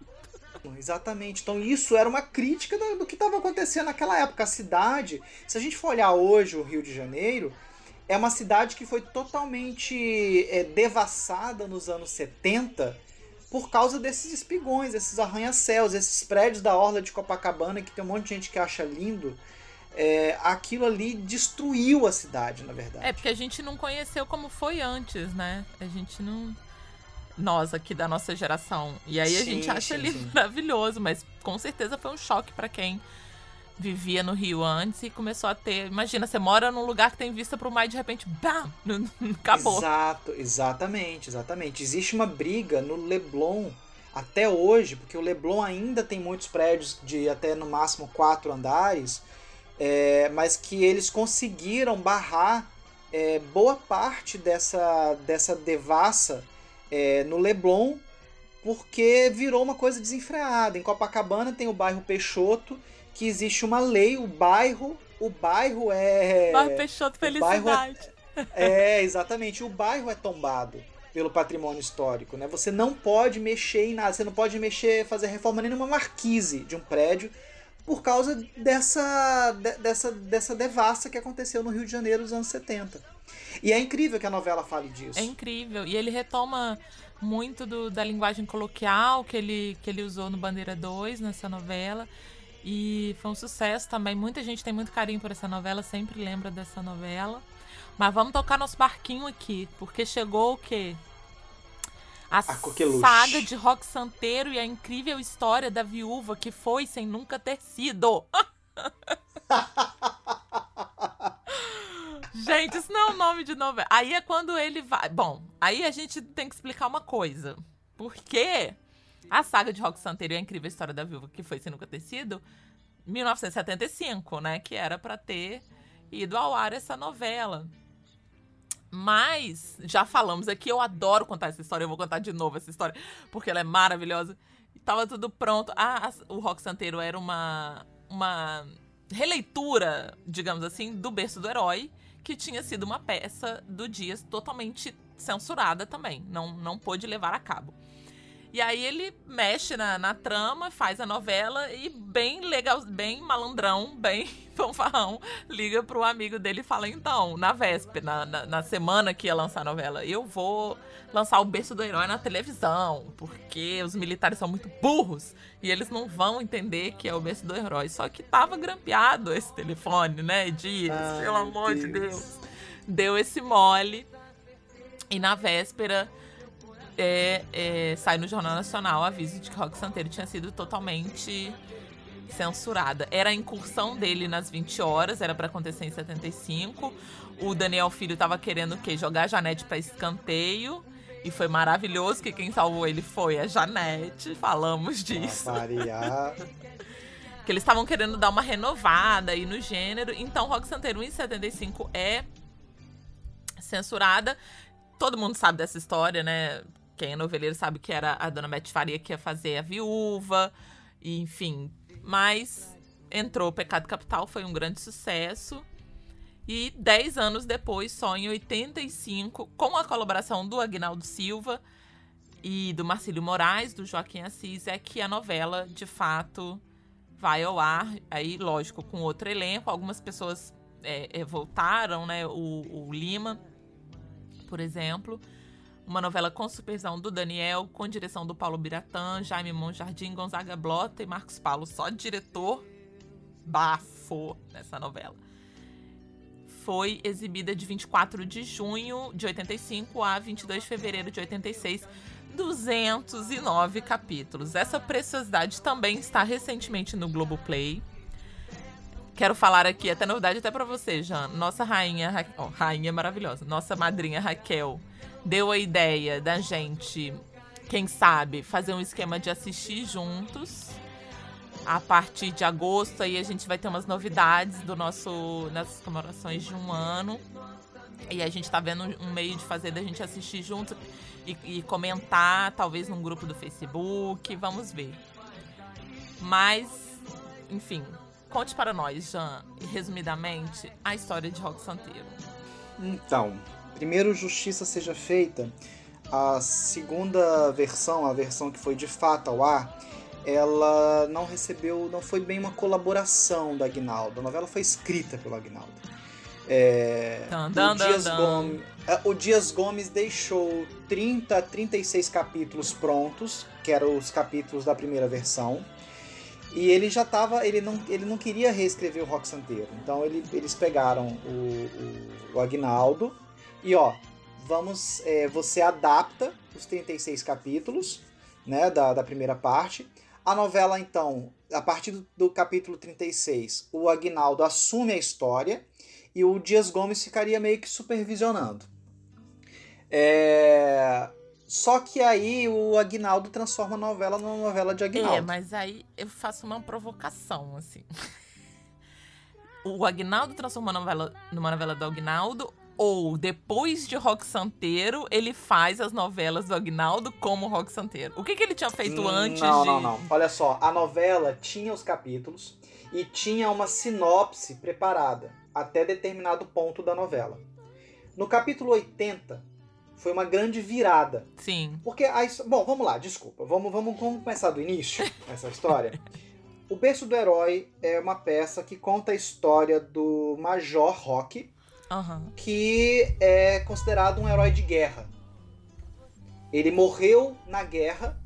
Exatamente. Então isso era uma crítica do, do que estava acontecendo naquela época. A cidade, se a gente for olhar hoje o Rio de Janeiro, é uma cidade que foi totalmente é, devassada nos anos 70 por causa desses espigões, esses arranha-céus, esses prédios da Orla de Copacabana que tem um monte de gente que acha lindo. É, aquilo ali destruiu a cidade, na verdade. É, porque a gente não conheceu como foi antes, né? A gente não. Nós aqui da nossa geração. E aí sim, a gente acha sim, ele sim. maravilhoso, mas com certeza foi um choque para quem vivia no Rio antes e começou a ter. Imagina, você mora num lugar que tem vista pro mar e de repente, bam! Acabou. Exato, exatamente, exatamente. Existe uma briga no Leblon até hoje, porque o Leblon ainda tem muitos prédios de até no máximo quatro andares, é, mas que eles conseguiram barrar é, boa parte dessa, dessa devassa é, no Leblon, porque virou uma coisa desenfreada. Em Copacabana tem o bairro Peixoto, que existe uma lei, o bairro, o bairro é. Bairro Peixoto Felicidade. É, é, exatamente. O bairro é tombado pelo patrimônio histórico, né? Você não pode mexer em nada, você não pode mexer, fazer reforma nem numa marquise de um prédio por causa dessa, dessa, dessa devassa que aconteceu no Rio de Janeiro nos anos 70. E é incrível que a novela fale disso. É incrível. E ele retoma muito do, da linguagem coloquial que ele, que ele usou no Bandeira 2, nessa novela. E foi um sucesso também. Muita gente tem muito carinho por essa novela, sempre lembra dessa novela. Mas vamos tocar nosso barquinho aqui, porque chegou o quê? A, a saga de Rock Santeiro e a incrível história da viúva que foi sem nunca ter sido. gente, isso não é o nome de novela. Aí é quando ele vai. Bom, aí a gente tem que explicar uma coisa. Porque a saga de Rock Santeiro e a incrível história da viúva que foi sem nunca ter sido, 1975, né? Que era para ter ido ao ar essa novela. Mas, já falamos aqui, eu adoro contar essa história, eu vou contar de novo essa história, porque ela é maravilhosa. Tava tudo pronto. Ah, o Rock Santeiro era uma, uma releitura, digamos assim, do Berço do Herói, que tinha sido uma peça do Dias totalmente censurada também. Não, não pôde levar a cabo. E aí ele mexe na, na trama, faz a novela e bem legal, bem malandrão, bem fanfarrão, liga pro amigo dele e fala: então, na véspera, na, na, na, semana que ia lançar a novela, eu vou lançar o berço do herói na televisão, porque os militares são muito burros e eles não vão entender que é o berço do herói. Só que tava grampeado esse telefone, né? Dias, pelo amor Deus. de Deus. Deu esse mole. E na véspera é, é, sai no Jornal Nacional aviso de que Rock Santeiro tinha sido totalmente censurada. Era a incursão dele nas 20 horas, era para acontecer em 75. O Daniel Filho tava querendo o quê? Jogar a Janete para escanteio. E foi maravilhoso que quem salvou ele foi a Janete. Falamos disso. Variar. que eles estavam querendo dar uma renovada aí no gênero. Então, Rock Santeiro em 75 é censurada. Todo mundo sabe dessa história, né? Quem é noveleiro sabe que era a dona Beth Faria que ia fazer a viúva. E, enfim. Mas entrou Pecado Capital, foi um grande sucesso. E dez anos depois, só em 85, com a colaboração do Agnaldo Silva e do Marcílio Moraes, do Joaquim Assis, é que a novela, de fato, vai ao ar. Aí, lógico, com outro elenco. Algumas pessoas é, é, voltaram, né? O, o, Lima, por exemplo. Uma novela com supervisão do Daniel, com direção do Paulo Biratã, Jaime Monjardim, Gonzaga Blota e Marcos Paulo. Só diretor bafo nessa novela foi exibida de 24 de junho de 85 a 22 de fevereiro de 86. 209 capítulos. Essa preciosidade também está recentemente no Globoplay. Quero falar aqui, até novidade até para você, Jean. Nossa rainha, Ra... oh, rainha maravilhosa, nossa madrinha Raquel deu a ideia da gente, quem sabe, fazer um esquema de assistir juntos a partir de agosto aí a gente vai ter umas novidades do nosso nessas comemorações de um ano. E a gente tá vendo um meio de fazer da gente assistir junto e, e comentar, talvez num grupo do Facebook, vamos ver. Mas, enfim, conte para nós, Jean, resumidamente, a história de Rock Santeiro. Então, primeiro justiça seja feita. A segunda versão, a versão que foi de fato ao ar, ela não recebeu, não foi bem uma colaboração da Agnaldo. A novela foi escrita pelo Agnaldo. É, dun, o, Dias Gomes, é, o Dias Gomes deixou 30 a 36 capítulos prontos, que eram os capítulos da primeira versão. E ele já estava, ele não, ele não queria reescrever o Rock Santeiro. Então ele, eles pegaram o, o, o Agnaldo e ó, vamos, é, você adapta os 36 capítulos, né, da, da primeira parte a novela, então, a partir do, do capítulo 36, o Agnaldo assume a história e o Dias Gomes ficaria meio que supervisionando. É... Só que aí o Agnaldo transforma a novela numa novela de Agnaldo. É, mas aí eu faço uma provocação, assim. o Agnaldo transforma a novela numa novela do Agnaldo ou depois de Rock Santeiro, ele faz as novelas do Agnaldo como Rock Santeiro. O que, que ele tinha feito hum, antes não, de. Não, não. Olha só, a novela tinha os capítulos e tinha uma sinopse preparada até determinado ponto da novela. No capítulo 80, foi uma grande virada. Sim. Porque a. Bom, vamos lá, desculpa. Vamos, vamos, vamos começar do início, essa história. O Berço do Herói é uma peça que conta a história do Major Rock, uhum. que é considerado um herói de guerra. Ele morreu na guerra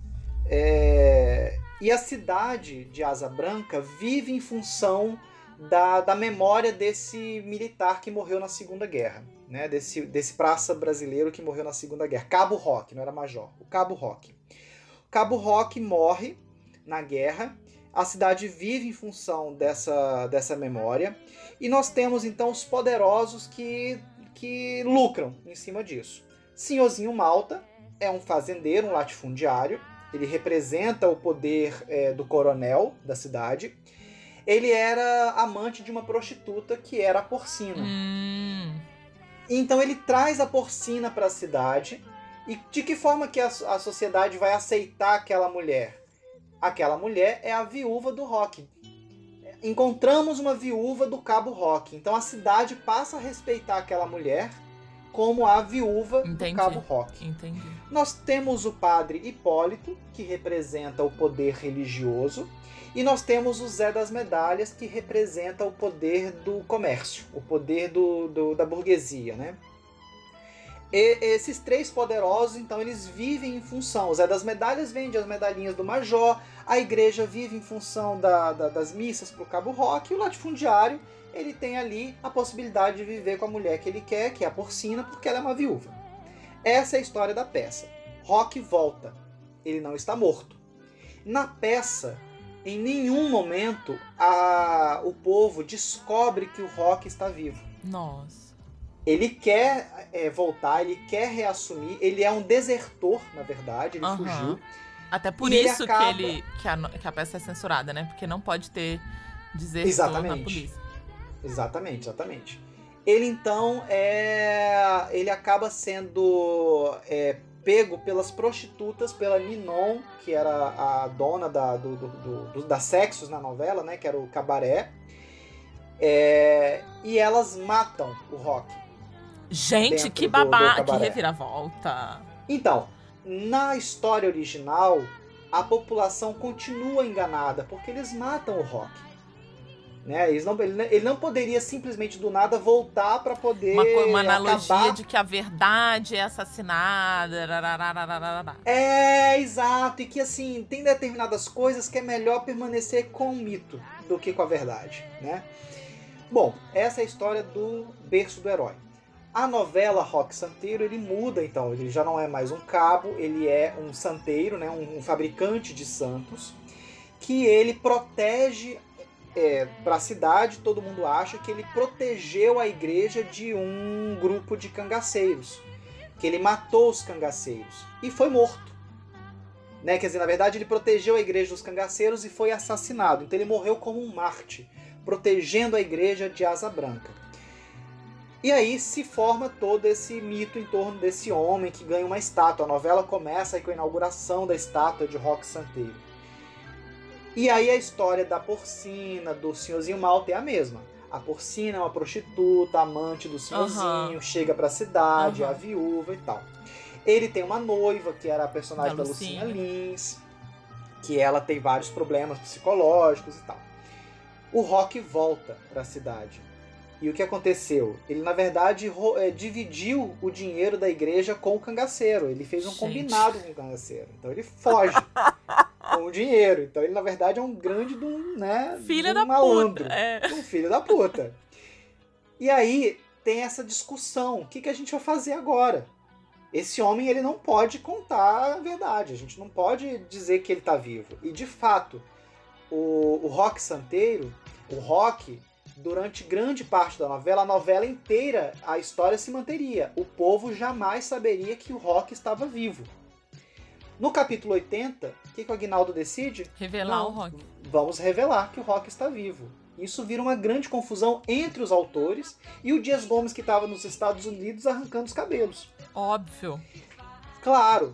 é... e a cidade de Asa Branca vive em função da, da memória desse militar que morreu na Segunda Guerra. Né, desse, desse praça brasileiro que morreu na Segunda Guerra. Cabo Roque, não era major. O Cabo. O Cabo Roque morre na guerra. A cidade vive em função dessa, dessa memória. E nós temos então os poderosos que, que lucram em cima disso. Senhorzinho Malta é um fazendeiro, um latifundiário. Ele representa o poder é, do coronel da cidade. Ele era amante de uma prostituta que era a porcina. Hum. Então ele traz a porcina para a cidade. E de que forma que a, a sociedade vai aceitar aquela mulher? Aquela mulher é a viúva do Rock, encontramos uma viúva do Cabo Rock. Então a cidade passa a respeitar aquela mulher como a viúva Entendi. do Cabo Rock. Entendi. Nós temos o padre Hipólito, que representa o poder religioso, e nós temos o Zé das Medalhas, que representa o poder do comércio, o poder do, do da burguesia, né? E esses três poderosos, então, eles vivem em função. O Zé das Medalhas vende as medalhinhas do Major, a igreja vive em função da, da, das missas para o Cabo Roque, e o latifundiário ele tem ali a possibilidade de viver com a mulher que ele quer, que é a porcina, porque ela é uma viúva. Essa é a história da peça. Rock volta. Ele não está morto. Na peça, em nenhum momento a, o povo descobre que o Rock está vivo. Nossa. Ele quer é, voltar, ele quer reassumir. Ele é um desertor, na verdade, ele uhum. fugiu. Até por isso acaba... que, ele, que, a, que a peça é censurada, né? Porque não pode ter desertor exatamente. na polícia. Exatamente, exatamente. Ele então é. Ele acaba sendo é, pego pelas prostitutas, pela Ninon, que era a dona da, do, do, do, da Sexos na novela, né? Que era o cabaré. É, e elas matam o Rock. Gente, que babá, que reviravolta. Então, na história original, a população continua enganada, porque eles matam o Rock. Né? Eles não, ele, ele não poderia simplesmente do nada voltar para poder. Uma, uma analogia acabar... de que a verdade é assassinada. É, exato. E que assim, tem determinadas coisas que é melhor permanecer com o mito do que com a verdade. Né? Bom, essa é a história do berço do herói. A novela Rock Santeiro ele muda então, ele já não é mais um cabo, ele é um santeiro, né, um, fabricante de santos, que ele protege é, para a cidade, todo mundo acha que ele protegeu a igreja de um grupo de cangaceiros, que ele matou os cangaceiros e foi morto. Né? Quer dizer, na verdade, ele protegeu a igreja dos cangaceiros e foi assassinado. Então ele morreu como um Marte, protegendo a igreja de Asa Branca. E aí se forma todo esse mito em torno desse homem que ganha uma estátua. A novela começa com a inauguração da estátua de Roque Santeiro. E aí a história da porcina, do senhorzinho Malta é a mesma. A porcina é uma prostituta, amante do senhorzinho, uhum. chega pra cidade, uhum. a viúva e tal. Ele tem uma noiva, que era a personagem da, da Lucinha Lins, que ela tem vários problemas psicológicos e tal. O Rock volta pra cidade. E o que aconteceu? Ele, na verdade, é, dividiu o dinheiro da igreja com o cangaceiro. Ele fez um Gente. combinado com o cangaceiro. Então ele foge. com o dinheiro. Então ele, na verdade, é um grande de um, né, filho de um da malandro. Puta. É. Um filho da puta. E aí tem essa discussão. O que, que a gente vai fazer agora? Esse homem ele não pode contar a verdade. A gente não pode dizer que ele está vivo. E de fato, o, o Rock Santeiro, o Rock, durante grande parte da novela, a novela inteira, a história se manteria. O povo jamais saberia que o Rock estava vivo. No capítulo 80, o que, que o Agnaldo decide? Revelar Não, o Rock. Vamos revelar que o Rock está vivo. Isso vira uma grande confusão entre os autores e o Dias Gomes, que estava nos Estados Unidos arrancando os cabelos. Óbvio. Claro,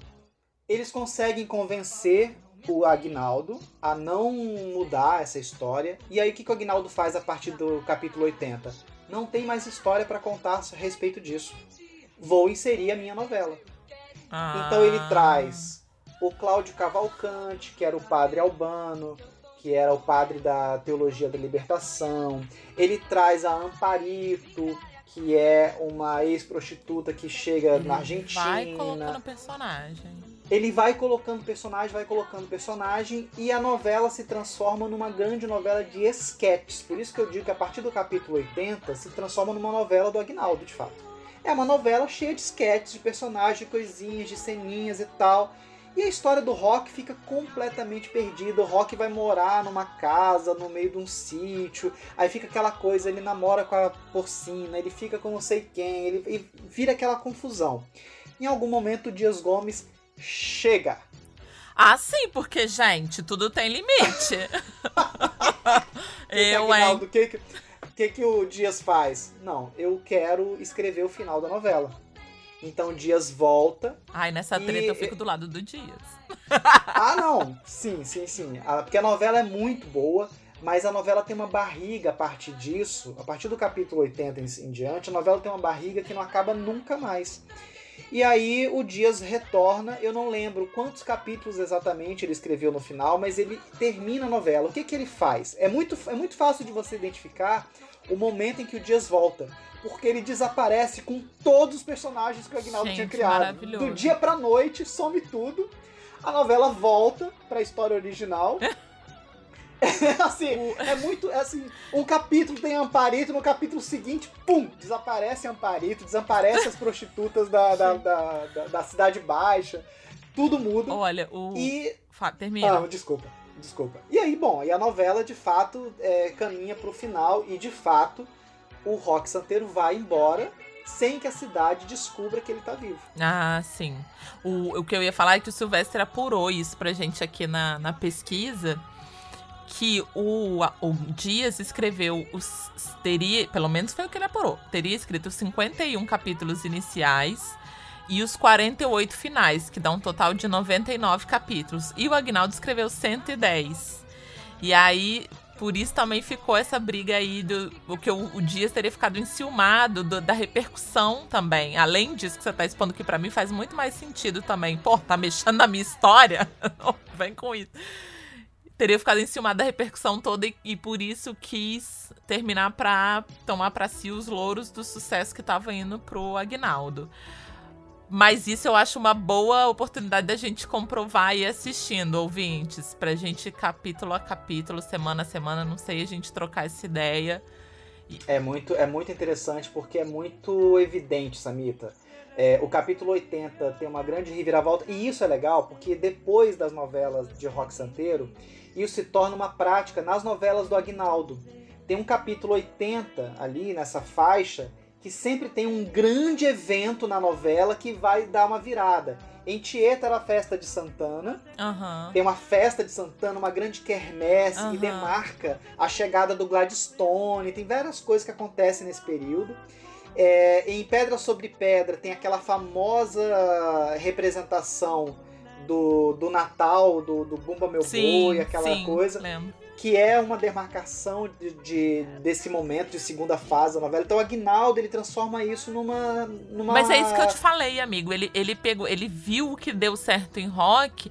eles conseguem convencer o Agnaldo a não mudar essa história. E aí, o que, que o Agnaldo faz a partir do capítulo 80? Não tem mais história para contar a respeito disso. Vou inserir a minha novela. Ah. Então ele traz o Cláudio Cavalcante, que era o padre albano, que era o padre da teologia da libertação. Ele traz a Amparito, que é uma ex-prostituta que chega ele na Argentina. Vai colocando personagem. Ele vai colocando personagem, vai colocando personagem e a novela se transforma numa grande novela de esquetes. Por isso que eu digo que a partir do capítulo 80 se transforma numa novela do Agnaldo, de fato. É uma novela cheia de esquetes, de personagens, de coisinhas, de ceninhas e tal. E a história do Rock fica completamente perdida. O Rock vai morar numa casa, no meio de um sítio. Aí fica aquela coisa, ele namora com a porcina, ele fica com não sei quem, ele, ele vira aquela confusão. Em algum momento o Dias Gomes chega. Ah, sim, porque, gente, tudo tem limite. eu, hein? O que, que, que o Dias faz? Não, eu quero escrever o final da novela. Então Dias volta. Ai, nessa treta e... eu fico do lado do Dias. ah, não. Sim, sim, sim. Porque a novela é muito boa, mas a novela tem uma barriga a partir disso. A partir do capítulo 80 em, diante, a novela tem uma barriga que não acaba nunca mais. E aí o Dias retorna, eu não lembro quantos capítulos exatamente ele escreveu no final, mas ele termina a novela. O que, que ele faz? É muito, é muito fácil de você identificar o momento em que o Dias volta porque ele desaparece com todos os personagens que o Agnaldo tinha criado. Do dia pra noite, some tudo. A novela volta pra história original. assim, é muito. É assim, um capítulo tem Amparito, no capítulo seguinte, pum, desaparece Amparito, desaparece as prostitutas da, da, da, da, da Cidade Baixa. Tudo muda. Olha, o. E. Termina. Ah, desculpa. Desculpa. E aí, bom, e a novela de fato é, caminha pro final e de fato o Rock Santeiro vai embora sem que a cidade descubra que ele tá vivo. Ah, sim. O, o que eu ia falar é que o Silvestre apurou isso pra gente aqui na, na pesquisa. Que o, o Dias escreveu os. Teria, pelo menos foi o que ele apurou. Teria escrito 51 capítulos iniciais e os 48 finais, que dá um total de 99 capítulos. E o Agnaldo escreveu 110. E aí, por isso também ficou essa briga aí do o que o, o Dias teria ficado enciumado do, da repercussão também. Além disso que você tá expondo que para mim faz muito mais sentido também. Pô, tá mexendo na minha história? Vem com isso. Teria ficado enciumado da repercussão toda e, e por isso quis terminar para tomar para si os louros do sucesso que tava indo pro Agnaldo. Mas isso eu acho uma boa oportunidade da gente comprovar e assistindo, ouvintes. Pra gente, capítulo a capítulo, semana a semana, não sei, a gente trocar essa ideia. É muito, é muito interessante porque é muito evidente, Samita. É, o capítulo 80 tem uma grande reviravolta, e isso é legal porque depois das novelas de Rock Santeiro, isso se torna uma prática nas novelas do Agnaldo. Tem um capítulo 80 ali nessa faixa que sempre tem um grande evento na novela que vai dar uma virada. Em Tieta era a festa de Santana. Uhum. Tem uma festa de Santana, uma grande quermesse uhum. que demarca a chegada do Gladstone. Tem várias coisas que acontecem nesse período. É, em Pedra sobre Pedra tem aquela famosa representação do, do Natal, do, do Bumba Meu sim, Boi, aquela sim, coisa. Lembro que é uma demarcação de, de, desse momento de segunda fase da novela. Então o Agnaldo ele transforma isso numa, numa. Mas é isso que eu te falei, amigo. Ele, ele pegou, ele viu o que deu certo em rock.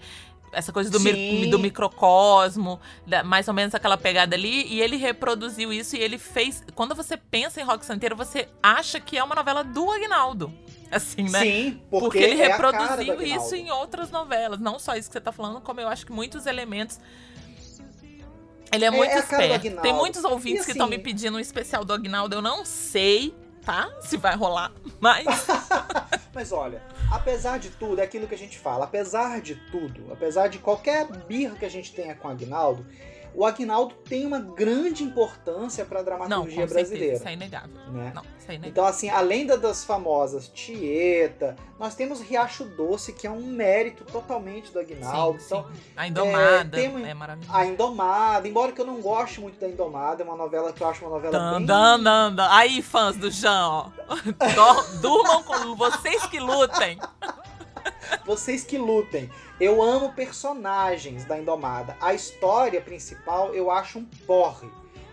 Essa coisa do, mi, do microcosmo, da, mais ou menos aquela pegada ali, e ele reproduziu isso e ele fez. Quando você pensa em Rock Santeiro, você acha que é uma novela do Agnaldo assim, né? Sim, porque, porque ele é reproduziu isso em outras novelas. Não só isso que você tá falando, como eu acho que muitos elementos ele é, é muito é esperto. Tem muitos ouvintes assim, que estão me pedindo um especial do Agnaldo. Eu não sei, tá? Se vai rolar, mas. mas olha, apesar de tudo, é aquilo que a gente fala. Apesar de tudo, apesar de qualquer birra que a gente tenha com o Agnaldo, o Agnaldo tem uma grande importância para a dramaturgia Não, brasileira. Certeza, isso é inegável. Né? Não, isso é inegável. Então, assim, além das famosas Tieta, nós temos Riacho Doce, que é um mérito totalmente do Agnaldo. Sim, então, sim. A Indomada é, uma... é maravilhosa. A Indomada, embora que eu não goste muito da Indomada, é uma novela que eu acho uma novela dan, bem... Dan, dan, dan. Aí, fãs do Jean, ó. Durmam com vocês que lutem. Vocês que lutem. Eu amo personagens da Indomada. A história principal eu acho um porre.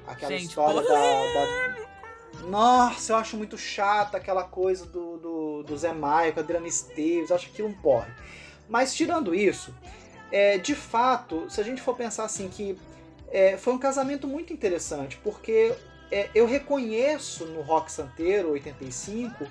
Aquela Gente, história da, da, Nossa, eu acho muito chata aquela coisa do, do, do Zé Maio com a Adriana Esteves. Eu acho aquilo um porre. Mas tirando isso, é, de fato, se a gente for pensar assim que é, foi um casamento muito interessante, porque é, eu reconheço no Rock Santeiro 85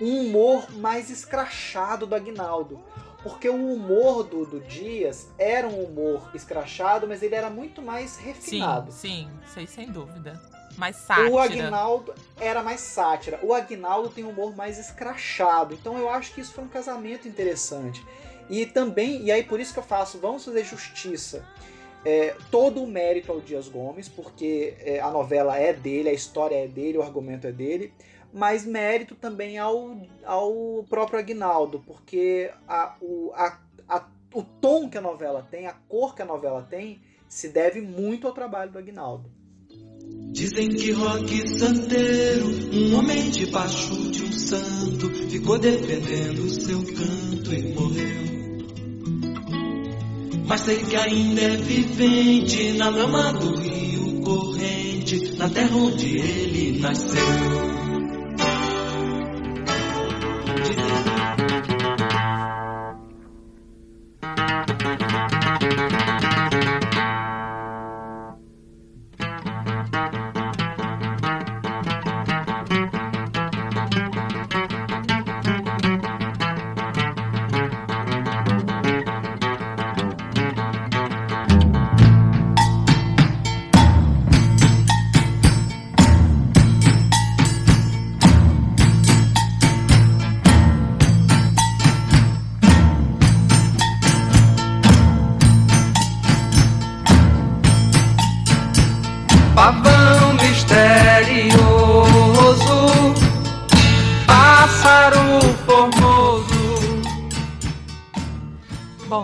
um humor mais escrachado do Agnaldo. Porque o humor do, do Dias era um humor escrachado, mas ele era muito mais refinado. Sim, sim, sei sem dúvida. Mais sátira. O Agnaldo era mais sátira. O Agnaldo tem um humor mais escrachado. Então eu acho que isso foi um casamento interessante. E também, e aí por isso que eu faço, vamos fazer justiça. É, todo o mérito ao Dias Gomes, porque é, a novela é dele, a história é dele, o argumento é dele mas mérito também ao, ao próprio Agnaldo, porque a, o, a, a, o tom que a novela tem, a cor que a novela tem, se deve muito ao trabalho do Agnaldo. Dizem que Roque Santeiro, um homem debaixo de um santo, ficou defendendo seu canto e morreu. Mas sei que ainda é vivente na lama do rio corrente, na terra onde ele nasceu. Thank you.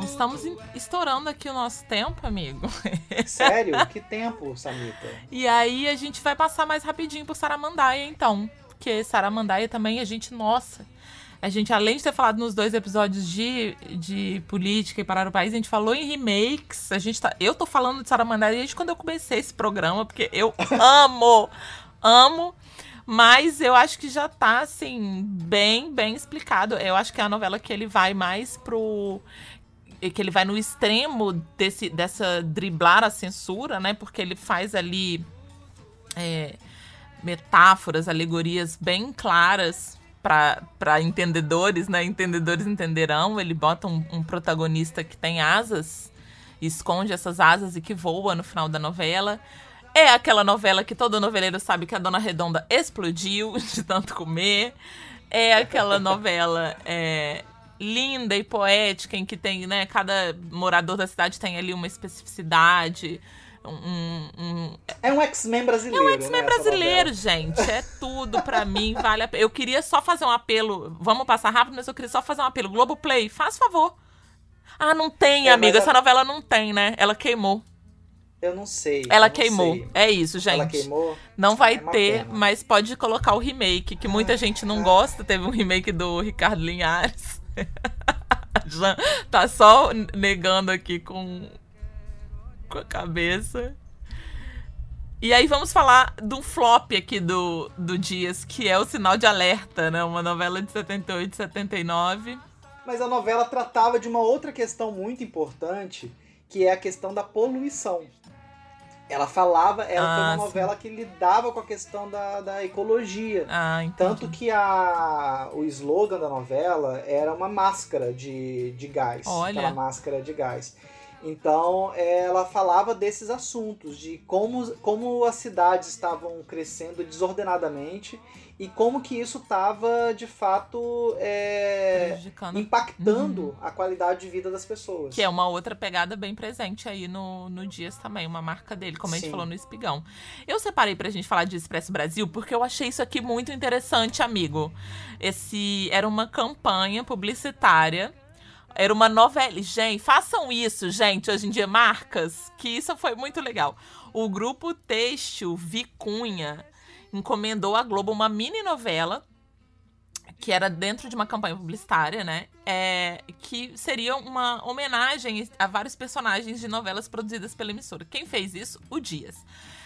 Estamos estourando aqui o nosso tempo, amigo. Sério? que tempo, Samita? E aí a gente vai passar mais rapidinho por Saramandaia, então. Porque Saramandaia também a gente, nossa, a gente, além de ter falado nos dois episódios de, de política e parar o país, a gente falou em remakes. A gente tá, eu tô falando de Saramandaia desde quando eu comecei esse programa, porque eu amo, amo. Mas eu acho que já tá, assim, bem, bem explicado. Eu acho que é a novela que ele vai mais pro que ele vai no extremo desse, dessa driblar a censura, né? Porque ele faz ali é, metáforas, alegorias bem claras para entendedores, né? Entendedores entenderão. Ele bota um, um, protagonista que tem asas, esconde essas asas e que voa no final da novela. É aquela novela que todo noveleiro sabe que a Dona Redonda explodiu de tanto comer. É aquela novela é, linda e poética em que tem, né? Cada morador da cidade tem ali uma especificidade. Um, um... É um X-Men brasileiro. É um X-Men né, brasileiro, gente. É tudo pra mim, vale a pena. Eu queria só fazer um apelo. Vamos passar rápido, mas eu queria só fazer um apelo. Globoplay, faz favor. Ah, não tem, é, amiga. Essa a... novela não tem, né? Ela queimou. Eu não sei. Ela não queimou. Sei. É isso, gente. Ela queimou? Não vai é ter, pena. mas pode colocar o remake, que muita gente não gosta. Teve um remake do Ricardo Linhares. Já tá só negando aqui com, com a cabeça. E aí vamos falar do flop aqui do, do Dias, que é o Sinal de Alerta, né? Uma novela de 78 e 79. Mas a novela tratava de uma outra questão muito importante, que é a questão da poluição. Ela falava, ela ah, foi uma sim. novela que lidava com a questão da, da ecologia. Ah, Tanto que a, o slogan da novela era uma máscara de, de gás. Olha. Aquela máscara de gás. Então, ela falava desses assuntos, de como, como as cidades estavam crescendo desordenadamente e como que isso estava, de fato, é, impactando uhum. a qualidade de vida das pessoas. Que é uma outra pegada bem presente aí no, no Dias também, uma marca dele, como a gente falou no Espigão. Eu separei pra gente falar de Expresso Brasil porque eu achei isso aqui muito interessante, amigo. Esse era uma campanha publicitária era uma novela. Gente, façam isso, gente, hoje em dia, marcas, que isso foi muito legal. O grupo Têxtil Vicunha encomendou à Globo uma mini novela que era dentro de uma campanha publicitária, né? É, que seria uma homenagem a vários personagens de novelas produzidas pela emissora. Quem fez isso? O Dias.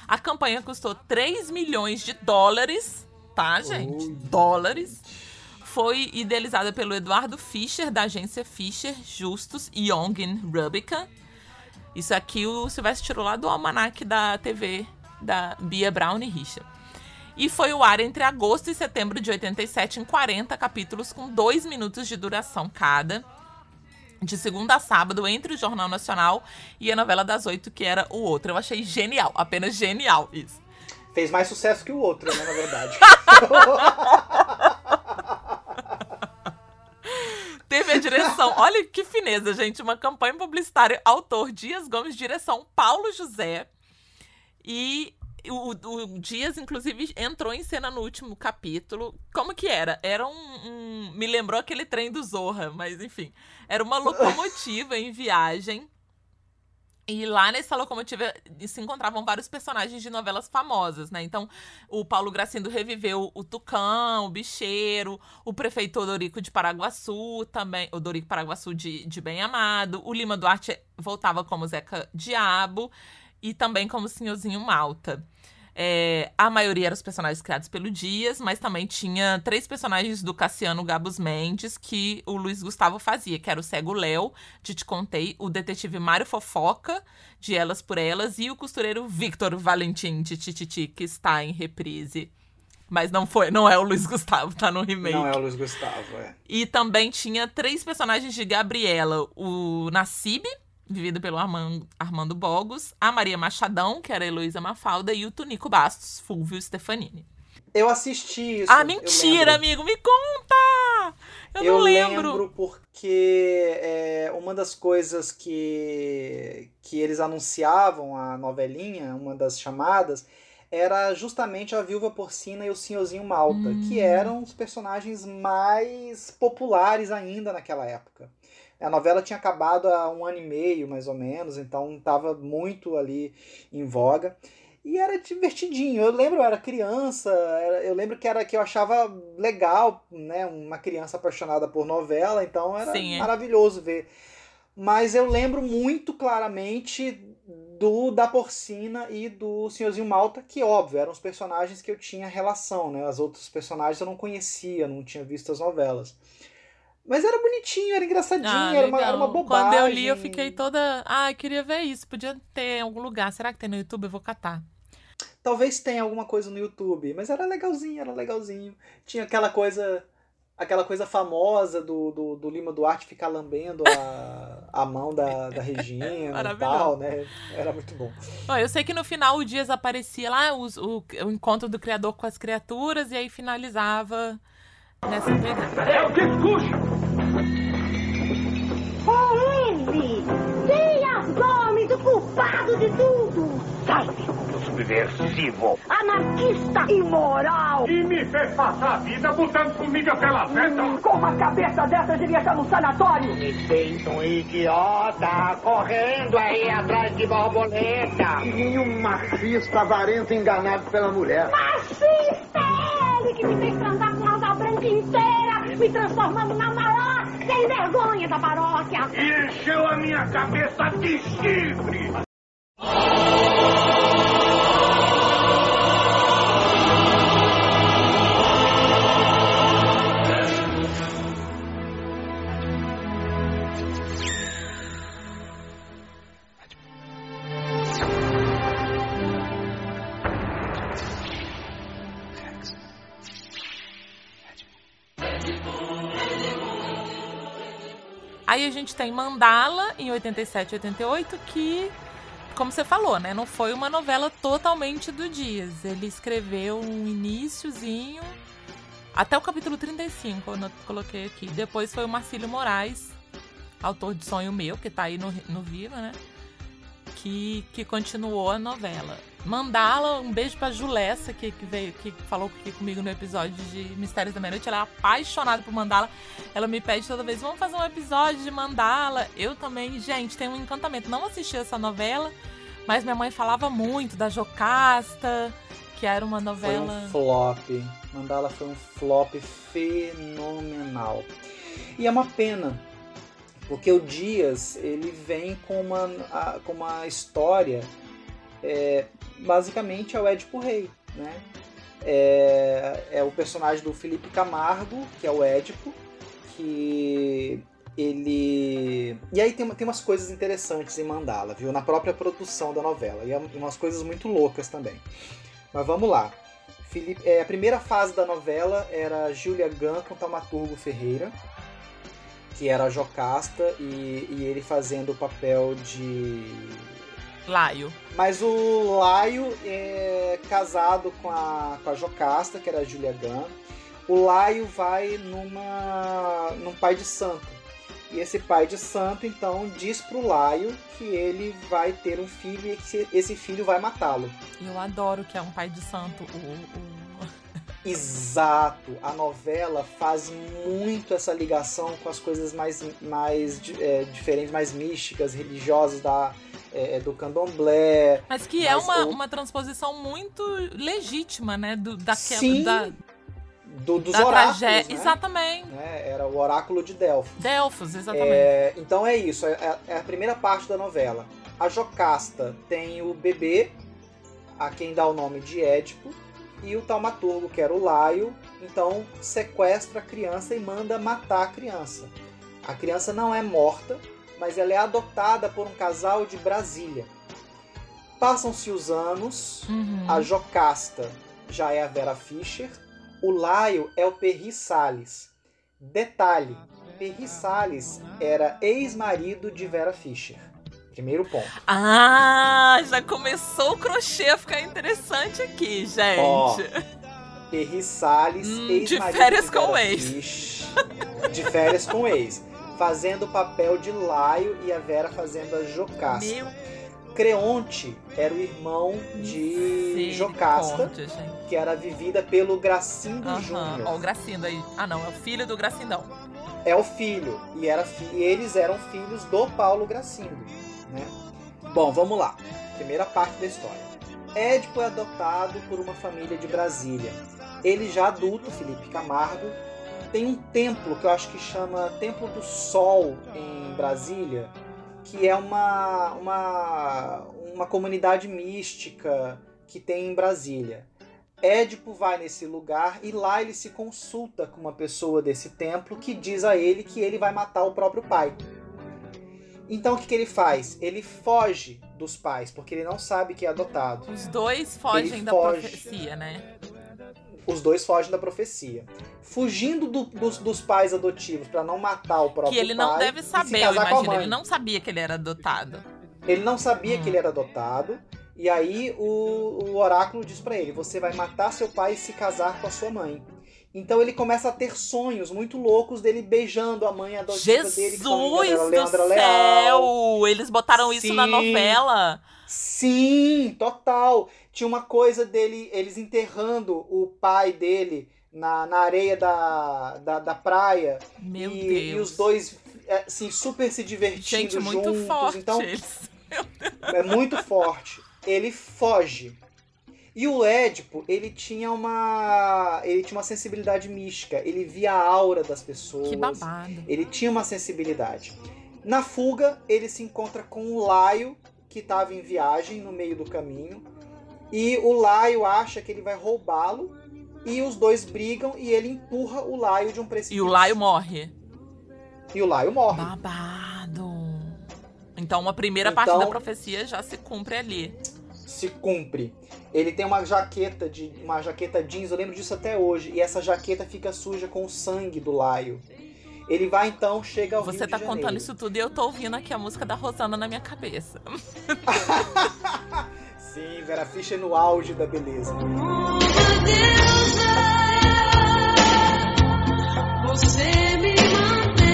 A campanha custou 3 milhões de dólares, tá, gente? Dólares foi idealizada pelo Eduardo Fischer, da agência Fischer Justus Young Rubica. Isso aqui o Silvestre tirou lá do almanac da TV da Bia Brown e Richard. E foi o ar entre agosto e setembro de 87 em 40 capítulos com dois minutos de duração cada. De segunda a sábado, entre o Jornal Nacional e a novela das oito, que era o outro. Eu achei genial, apenas genial isso. Fez mais sucesso que o outro, né, na verdade. Teve a direção. Olha que fineza, gente. Uma campanha publicitária. Autor Dias Gomes, direção Paulo José. E o, o, Dias, inclusive, entrou em cena no último capítulo. Como que era? Era um, um. Me lembrou aquele trem do Zorra, mas enfim. Era uma locomotiva em viagem e lá nessa locomotiva se encontravam vários personagens de novelas famosas, né? Então, o Paulo Gracindo reviveu o Tucão, o Bicheiro, o prefeito Odorico de Paraguaçu também, Odorico Paraguaçu de, de Bem Amado, o Lima Duarte voltava como Zeca Diabo e também como Senhorzinho Malta. É, a maioria eram os personagens criados pelo Dias, mas também tinha três personagens do Cassiano Gabus Mendes que o Luiz Gustavo fazia, que era o cego Léo, de Te Contei, o detetive Mário Fofoca, de Elas por Elas, e o costureiro Victor Valentim, de Tititi, que está em reprise. Mas não foi, não é o Luiz Gustavo, tá no remake. Não é o Luiz Gustavo, é. E também tinha três personagens de Gabriela: o Nassib, vivido pelo Armando, Armando Bogos, a Maria Machadão, que era a Heloísa Mafalda, e o Tonico Bastos, Fulvio Stefanini. Eu assisti isso. Ah, mentira, amigo, me conta! Eu, eu não lembro. lembro porque é, uma das coisas que, que eles anunciavam, a novelinha, uma das chamadas, era justamente a Viúva Porcina e o Senhorzinho Malta, hum. que eram os personagens mais populares ainda naquela época. A novela tinha acabado há um ano e meio, mais ou menos, então estava muito ali em voga. E era divertidinho. Eu lembro, eu era criança, eu lembro que era que eu achava legal, né? Uma criança apaixonada por novela, então era Sim, é. maravilhoso ver. Mas eu lembro muito claramente do da Porcina e do Senhorzinho Malta, que óbvio, eram os personagens que eu tinha relação, né? As outros personagens eu não conhecia, não tinha visto as novelas. Mas era bonitinho, era engraçadinho, ah, era, uma, era uma bobagem. Quando eu li, eu fiquei toda. Ah, eu queria ver isso. Podia ter em algum lugar. Será que tem no YouTube? Eu vou catar. Talvez tenha alguma coisa no YouTube, mas era legalzinho, era legalzinho. Tinha aquela coisa aquela coisa famosa do, do, do, Lima Duarte ficar lambendo a, a mão da, da Regina e tal, né? Era muito bom. Eu sei que no final o Dias aparecia lá, o, o, o encontro do criador com as criaturas, e aí finalizava nessa pegada. É o discurso! Oh, ele! Tenha nome do culpado de tudo! Salve! subversivo. Anarquista imoral. E me fez passar a vida botando comida pela festa. Hum, com uma cabeça dessa, devia estar no sanatório. Me fez um idiota correndo aí atrás de borboleta. E um machista avarento enganado pela mulher. Machista é ele que me fez transar inteira, me transformando na maior sem vergonha da paróquia. E encheu a minha cabeça de chifre. A gente tem Mandala em 87 e 88, que, como você falou, né, não foi uma novela totalmente do Dias. Ele escreveu um iníciozinho até o capítulo 35, eu coloquei aqui. Depois foi o Marcílio Moraes, autor de Sonho Meu, que tá aí no, no Viva, né? Que, que continuou a novela. Mandala, um beijo pra Julessa, que, que veio, que falou aqui comigo no episódio de Mistérios da Meia-Noite. Ela é apaixonada por Mandala. Ela me pede toda vez, vamos fazer um episódio de Mandala. Eu também, gente, tem um encantamento. Não assisti essa novela, mas minha mãe falava muito da Jocasta, que era uma novela. Foi um flop. Mandala foi um flop fenomenal. E é uma pena, porque o Dias ele vem com uma, com uma história é, basicamente é o Édipo Rei, né? É, é o personagem do Felipe Camargo, que é o Édipo, que ele. E aí tem, tem umas coisas interessantes em Mandala, viu? Na própria produção da novela. E é umas coisas muito loucas também. Mas vamos lá. Felipe, é, a primeira fase da novela era Julia Gunn com Taumaturgo Ferreira, que era a Jocasta, e, e ele fazendo o papel de Laio. Mas o Laio é casado com a, com a Jocasta, que era a Julia Gunn. O Laio vai numa, num pai de santo. E esse pai de santo, então, diz pro Laio que ele vai ter um filho e que esse filho vai matá-lo. Eu adoro que é um pai de santo. O, o... Exato. A novela faz muito essa ligação com as coisas mais, mais é, diferentes, mais místicas, religiosas da, é, é, do candomblé. Mas que é mas é uma, o... uma transposição muito legítima, né? Do, daquela, Sim. Da, do, dos da oráculos, né? Exatamente. É, era o oráculo de Delfos. Delfos, exatamente. É, então é isso, é, é, a primeira parte da novela. A Jocasta tem o bebê, a quem dá o nome de Édipo, e o taumaturgo, que era o Laio, então sequestra a criança e manda matar a criança. A criança não é morta, mas ela é adotada por um casal de Brasília. Passam-se os anos, uhum. a Jocasta já é a Vera Fischer, o Laio é o Perry Salles. Detalhe, Perry Salles era ex-marido de Vera Fischer. Primeiro ponto. Ah, já começou o crochê a ficar interessante aqui, gente. Ó, Perry Salles, hum, ex-marido de férias com o ex. de férias com ex fazendo o papel de Laio e a Vera fazendo a Jocasta. Meu... Creonte era o irmão de Jocasta, conte, que era vivida pelo Gracindo uhum. Júnior. Ó, o Gracindo aí. Ah, não, é o filho do Gracindão. é o filho. E, era fi eles eram filhos do Paulo Gracindo. Né? Bom, vamos lá. Primeira parte da história. Édipo é adotado por uma família de Brasília. Ele já adulto, Felipe Camargo, tem um templo que eu acho que chama Templo do Sol em Brasília, que é uma, uma, uma comunidade mística que tem em Brasília. Édipo vai nesse lugar e lá ele se consulta com uma pessoa desse templo que diz a ele que ele vai matar o próprio pai. Então o que, que ele faz? Ele foge dos pais, porque ele não sabe que é adotado. Os dois fogem ele da foge... profecia, né? Os dois fogem da profecia. Fugindo do, dos, dos, pais adotivos para não matar o próprio pai. Que ele não deve saber, eu imagino. Ele não sabia que ele era adotado. Ele não sabia hum. que ele era adotado. E aí o, o oráculo diz para ele: você vai matar seu pai e se casar com a sua mãe. Então ele começa a ter sonhos muito loucos dele beijando a mãe adotiva Jesus dele, que era Leandra do Leal. Eles botaram Sim. isso na novela. Sim, total. Tinha uma coisa dele, eles enterrando o pai dele na, na areia da, da, da praia. Meu e, Deus. E os dois, assim, super se divertindo Gente, muito juntos. Forte então, é muito forte ele foge. E o Édipo, ele tinha uma ele tinha uma sensibilidade mística, ele via a aura das pessoas. Que babado. Ele tinha uma sensibilidade. Na fuga, ele se encontra com o Laio, que estava em viagem no meio do caminho, e o Laio acha que ele vai roubá-lo, e os dois brigam e ele empurra o Laio de um precipício. E o Laio morre. E o Laio morre. Babado. Então, uma primeira então, parte da profecia já se cumpre ali se cumpre. Ele tem uma jaqueta de uma jaqueta jeans, eu lembro disso até hoje, e essa jaqueta fica suja com o sangue do Laio. Ele vai então, chega ao Você Rio tá contando isso tudo e eu tô ouvindo aqui a música da Rosana na minha cabeça. Sim, Vera Fischer no auge da beleza. Você me mantém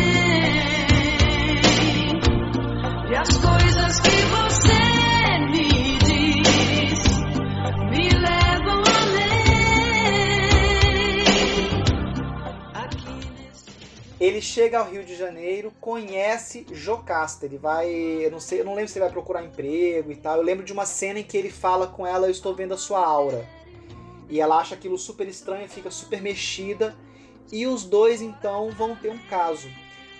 e as coisas que você Ele chega ao Rio de Janeiro, conhece Jocasta. Ele vai. Eu não sei, eu não lembro se ele vai procurar emprego e tal. Eu lembro de uma cena em que ele fala com ela: Eu estou vendo a sua aura. E ela acha aquilo super estranho, fica super mexida. E os dois então vão ter um caso.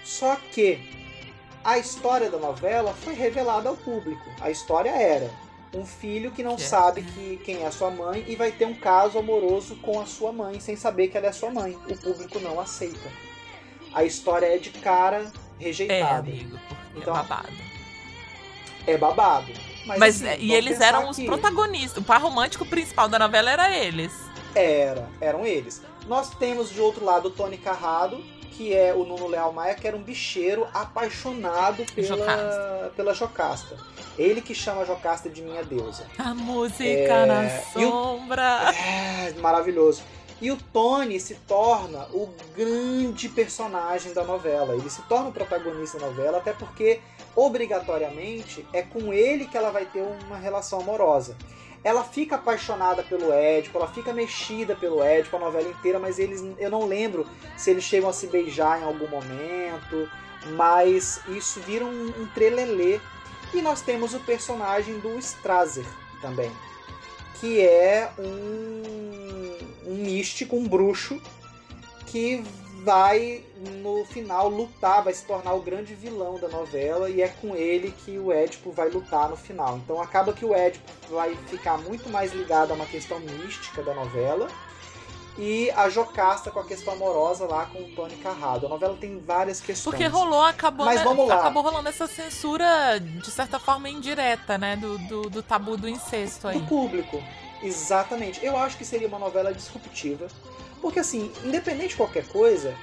Só que a história da novela foi revelada ao público. A história era um filho que não que sabe é. que, quem é sua mãe e vai ter um caso amoroso com a sua mãe sem saber que ela é sua mãe. O público não aceita a história é de cara rejeitada. É, amigo, então, é babado. É babado. Mas, Mas assim, e eles eram os que... protagonistas. O par romântico principal da novela era eles. Era, eram eles. Nós temos de outro lado o Tony Carrado, que é o Nuno Leal Maia, que era um bicheiro apaixonado pela Jocasta. pela Jocasta. Ele que chama a Jocasta de minha deusa. A música é... na sombra. O... É, maravilhoso. E o Tony se torna o grande personagem da novela. Ele se torna o protagonista da novela, até porque, obrigatoriamente, é com ele que ela vai ter uma relação amorosa. Ela fica apaixonada pelo Édipo, ela fica mexida pelo Édipo a novela inteira, mas eles, eu não lembro se eles chegam a se beijar em algum momento, mas isso vira um, um trelelê. E nós temos o personagem do Strasser também, que é um, um místico, um bruxo, que vai no final lutar, vai se tornar o grande vilão da novela e é com ele que o Édipo vai lutar no final. Então acaba que o Édipo vai ficar muito mais ligado a uma questão mística da novela e a Jocasta com a questão amorosa lá com o Tony Carrado. A novela tem várias questões. Porque rolou, acabou, Mas vamos lá. acabou rolando essa censura, de certa forma, indireta, né? Do, do, do tabu do incesto aí. Do público. Exatamente. Eu acho que seria uma novela disruptiva. Porque, assim, independente de qualquer coisa,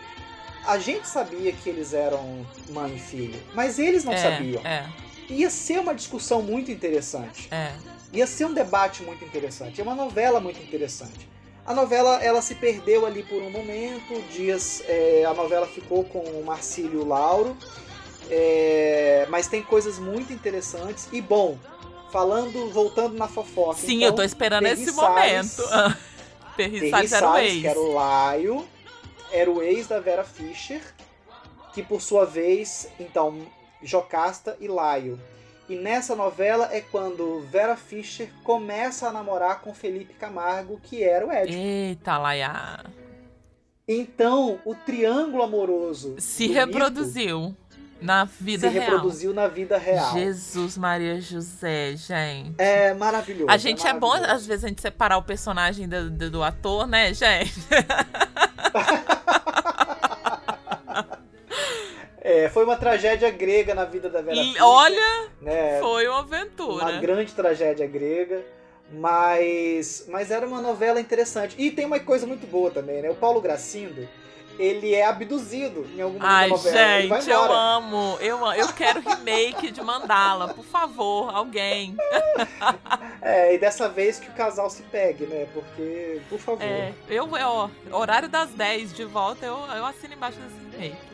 a gente sabia que eles eram mãe e filho, mas eles não é, sabiam. É. Ia ser uma discussão muito interessante. É. Ia ser um debate muito interessante. É uma novela muito interessante. A novela ela se perdeu ali por um momento. Dias, é, a novela ficou com o Marcílio Lauro. É, mas tem coisas muito interessantes. E bom, falando, voltando na fofoca. Sim, então, eu tô esperando Perry esse Salles, momento. Perry, Salles era o ex. Que era o Laio, era o ex da Vera Fischer. que por sua vez, então, Jocasta e Laio. E nessa novela é quando Vera Fischer começa a namorar com Felipe Camargo, que era o Édipo. Eita, Laia. Então, o triângulo amoroso se reproduziu mito, na vida se real. Se reproduziu na vida real. Jesus Maria José, gente. É maravilhoso. A gente é, é bom, às vezes, a gente separar o personagem do, do, do ator, né, gente? É, foi uma tragédia grega na vida da Vera Fischer. Olha, né? foi uma aventura. Uma grande tragédia grega. Mas, mas era uma novela interessante. E tem uma coisa muito boa também, né? O Paulo Gracindo, ele é abduzido em alguma Ai, novela. gente, eu amo. Eu, eu quero remake de Mandala. Por favor, alguém. é, e dessa vez que o casal se pegue, né? Porque, por favor. É, eu, ó, horário das 10 de volta, eu, eu assino embaixo desse remake.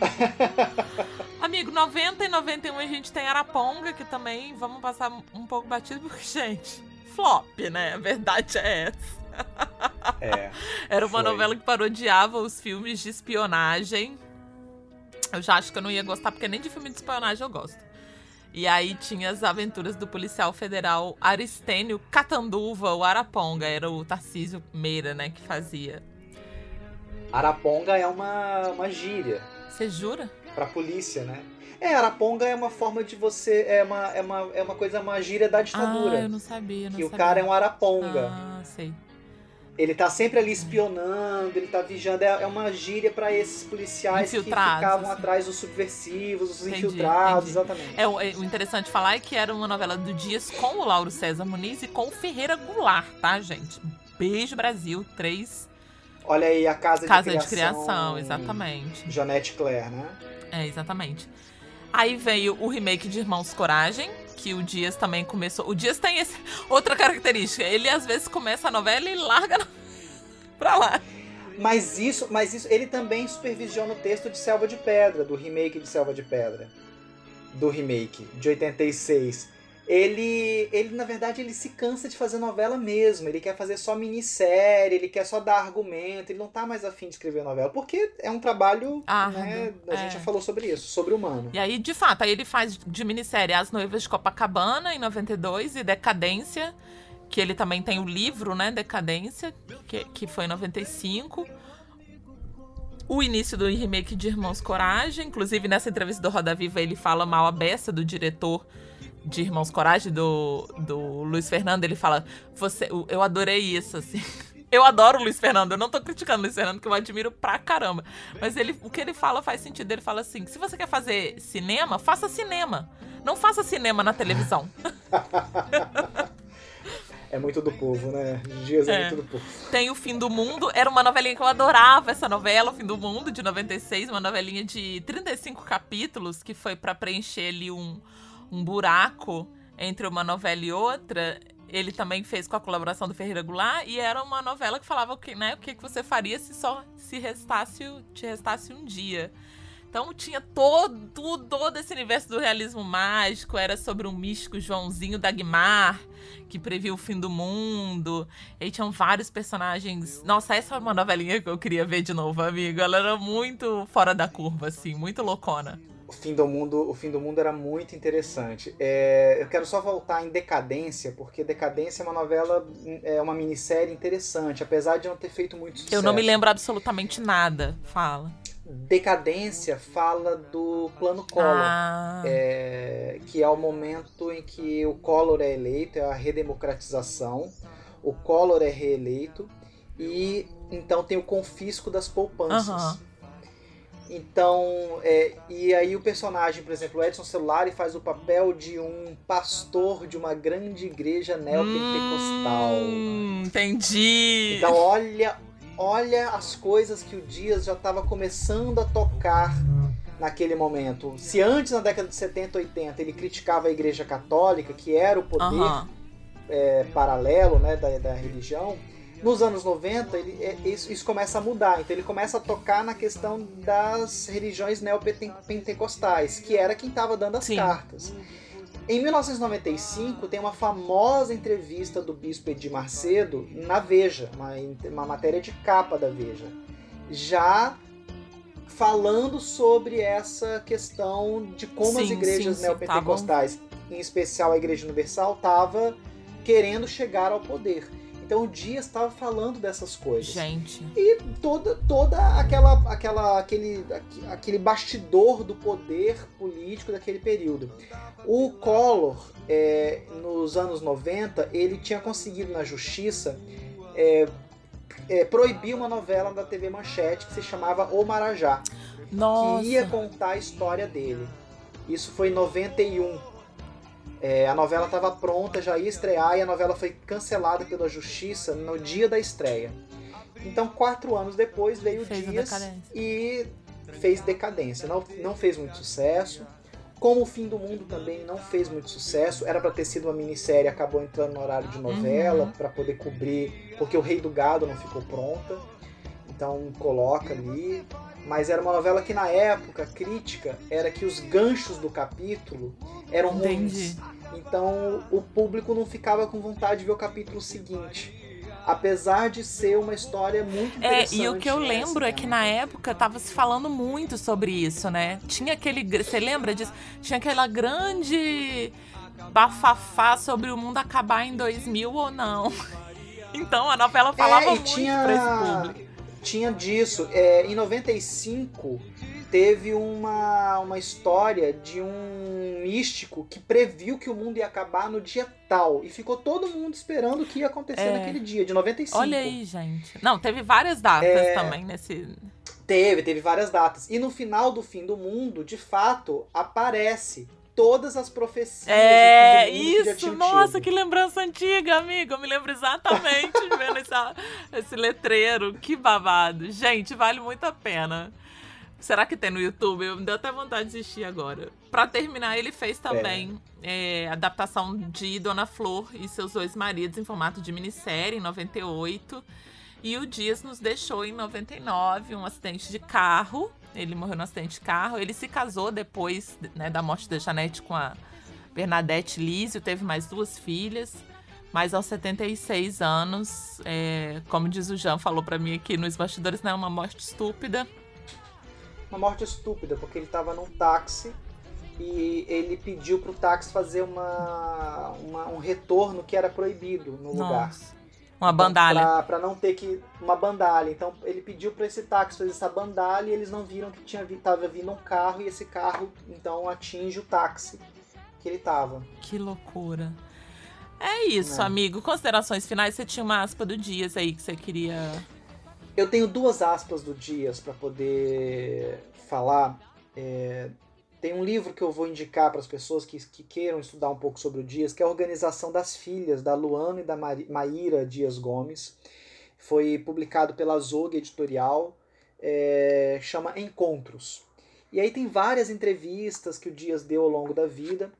Amigo, 90 e 91 a gente tem Araponga, que também vamos passar um pouco batido, porque, gente, flop, né? A verdade é essa. É, Era uma foi. novela que parodiava os filmes de espionagem. Eu já acho que eu não ia gostar, porque nem de filme de espionagem eu gosto. E aí tinha as aventuras do policial federal Aristênio Catanduva, o Araponga. Era o Tarcísio Meira, né, que fazia. Araponga é uma, uma gíria. Você jura? Pra polícia, né? É, Araponga é uma forma de você. É uma, é uma, é uma coisa, uma gíria da ditadura. Ah, eu não sabia, não que sabia. o cara é um Araponga. Ah, sei. Ele tá sempre ali espionando, ele tá vigiando. É, é uma gíria pra esses policiais que ficavam assim. atrás dos subversivos, os Entendi, infiltrados, entendi. exatamente. É, o, é, o interessante falar é que era uma novela do Dias com o Lauro César Muniz e com o Ferreira Goulart, tá, gente? Beijo Brasil, três Olha aí, a casa, Casa de de criação. Criação, exatamente. Janete Claire, né? É, exatamente. Aí veio o remake de Irmãos Coragem, que o Dias também começou. O Dias tem esse, outra característica. Ele às vezes começa a novela e larga na- pra lá. Mas isso, mas isso, ele também supervisiona o texto de Selva de Pedra, do remake de Selva de Pedra. Do remake, de 86. Ele, ele, na verdade, ele se cansa de fazer novela mesmo. Ele quer fazer só minissérie, ele quer só dar argumento, ele não tá mais afim de escrever novela. Porque é um trabalho, Árduo, né, a é. gente já falou sobre isso, sobre humano. E aí, de fato, aí ele faz de minissérie As Noivas de Copacabana, em 92, e Decadência, que ele também tem o livro, né, Decadência, que, que foi em 95. O início do remake de Irmãos Coragem, inclusive nessa entrevista do Roda Viva ele fala mal a beça do diretor de Irmãos Coragem, do, do Luiz Fernando, ele fala, você, eu adorei isso, assim. Eu adoro o Luiz Fernando, eu não tô criticando o Luiz Fernando, que eu admiro pra caramba. Mas ele, o que ele fala faz sentido. Ele fala assim: se você quer fazer cinema, faça cinema. Não faça cinema na televisão. É muito do povo, né? Dias é, É. muito do povo. Tem O Fim do Mundo, era uma novelinha que eu adorava essa novela, O Fim do Mundo, de 96, uma novelinha de 35 capítulos, que foi pra preencher ali um, um buraco entre uma novela e outra. Ele também fez com a colaboração do Ferreira Goulart, e era uma novela que falava o que, né, o que que você faria se só se restasse, te restasse um dia. Então tinha todo, todo esse universo do realismo mágico, era sobre um místico Joãozinho Dagmar, que previu o fim do mundo. E tinham vários personagens. Nossa, essa é uma novelinha que eu queria ver de novo, amigo. Ela era muito fora da curva, assim, muito loucona. O fim do mundo, o fim do mundo era muito interessante. É, eu quero só voltar em Decadência, porque Decadência é uma novela, é uma minissérie interessante, apesar de não ter feito muito sucesso. Eu não me lembro absolutamente nada. Fala. Decadência fala do plano Collor. Ah, é, que é o momento em que o Collor é eleito, é a redemocratização, o Collor é reeleito e então tem o confisco das poupanças. Então, é, e aí o personagem, por exemplo, o Edson Celulari faz o papel de um pastor de uma grande igreja neopentecostal. Hum, entendi. Então, olha, olha as coisas que o Dias já estava começando a tocar naquele momento. Se antes, na década de 70, 80, ele criticava a igreja católica, que era o poder é, paralelo né, da, da religião, nos anos 90 ele, é, isso, isso começa a mudar. Então ele começa a tocar na questão das religiões neopentecostais, que era quem estava dando as Sim. cartas. Em 1995 tem uma famosa entrevista do bispo Edir Macedo na Veja, uma, uma matéria de capa da Veja. Já falando sobre essa questão de como sim, as igrejas sim, neopentecostais, sim, em especial a Igreja Universal, estava querendo chegar ao poder. Então o Dias estava falando dessas coisas. Gente. E toda, toda aquela, aquela, aquele, aquele bastidor do poder político daquele período. O Collor, é, nos anos 90, ele tinha conseguido na justiça é, é, proibir uma novela da TV Manchete que se chamava O Marajá. Nossa. Que ia contar a história dele. Isso foi em 91. É, a novela estava pronta, já ia estrear e a novela foi cancelada pela justiça no dia da estreia. Então, quatro anos depois veio fez Dias e fez decadência. Não, não fez muito sucesso. Como o Fim do Mundo também não fez muito sucesso, era para ter sido uma minissérie, acabou entrando no horário de novela uhum. para poder cobrir, porque o Rei do Gado não ficou pronta. Então coloca ali. Mas era uma novela que na época, crítica, era que os ganchos do capítulo eram ruins. Então o público não ficava com vontade de ver o capítulo seguinte apesar de ser uma história muito interessante. É, e o que eu lembro é que na época tava se falando muito sobre isso, né? Tinha aquele, você lembra disso? Tinha aquela grande bafafá sobre o mundo acabar em 2000 ou não. Então a novela falava é, muito tinha, pra esse público. Tinha disso. É, em 95 teve uma, uma história de um místico que previu que o mundo ia acabar no dia tal. E ficou todo mundo esperando o que ia acontecer é. naquele dia, de 95. Olha aí, gente. Não, teve várias datas é... também nesse. Teve, teve várias datas. E no final do fim do mundo, de fato, aparece todas as profecias. É, isso, nossa, tido. que lembrança antiga, amigo. Eu me lembro exatamente vendo essa, esse letreiro. Que babado. Gente, vale muito a pena. Será que tem no YouTube? Eu me deu até vontade de assistir agora. Para terminar, ele fez também é. É, adaptação de Dona Flor e seus dois maridos em formato de minissérie em 98. E o Dias nos deixou em 99, um acidente de carro. Ele morreu no acidente de carro. Ele se casou depois né, da morte da Janete com a Bernadette Lísio, teve mais duas filhas. Mas aos 76 anos, é, como diz o Jean, falou para mim aqui nos bastidores, não é uma morte estúpida uma morte estúpida, porque ele estava num táxi e ele pediu para o táxi fazer uma, uma, um retorno que era proibido no Nossa. lugar. Uma então, bandalha. Para não ter que. Uma bandalha. Então ele pediu para esse táxi fazer essa bandalha e eles não viram que tinha tava vindo um carro e esse carro então atinge o táxi que ele tava. Que loucura. É isso, é. amigo. Considerações finais. Você tinha uma aspa do Dias aí que você queria eu tenho duas aspas do Dias para poder falar. É, tem um livro que eu vou indicar para as pessoas que, que, queiram estudar um pouco sobre o Dias, que é a Organização das Filhas, da Luana e da Maíra Dias Gomes. Foi publicado pela Zog Editorial, é, chama Encontros. E aí tem várias entrevistas que o Dias deu ao longo da vida.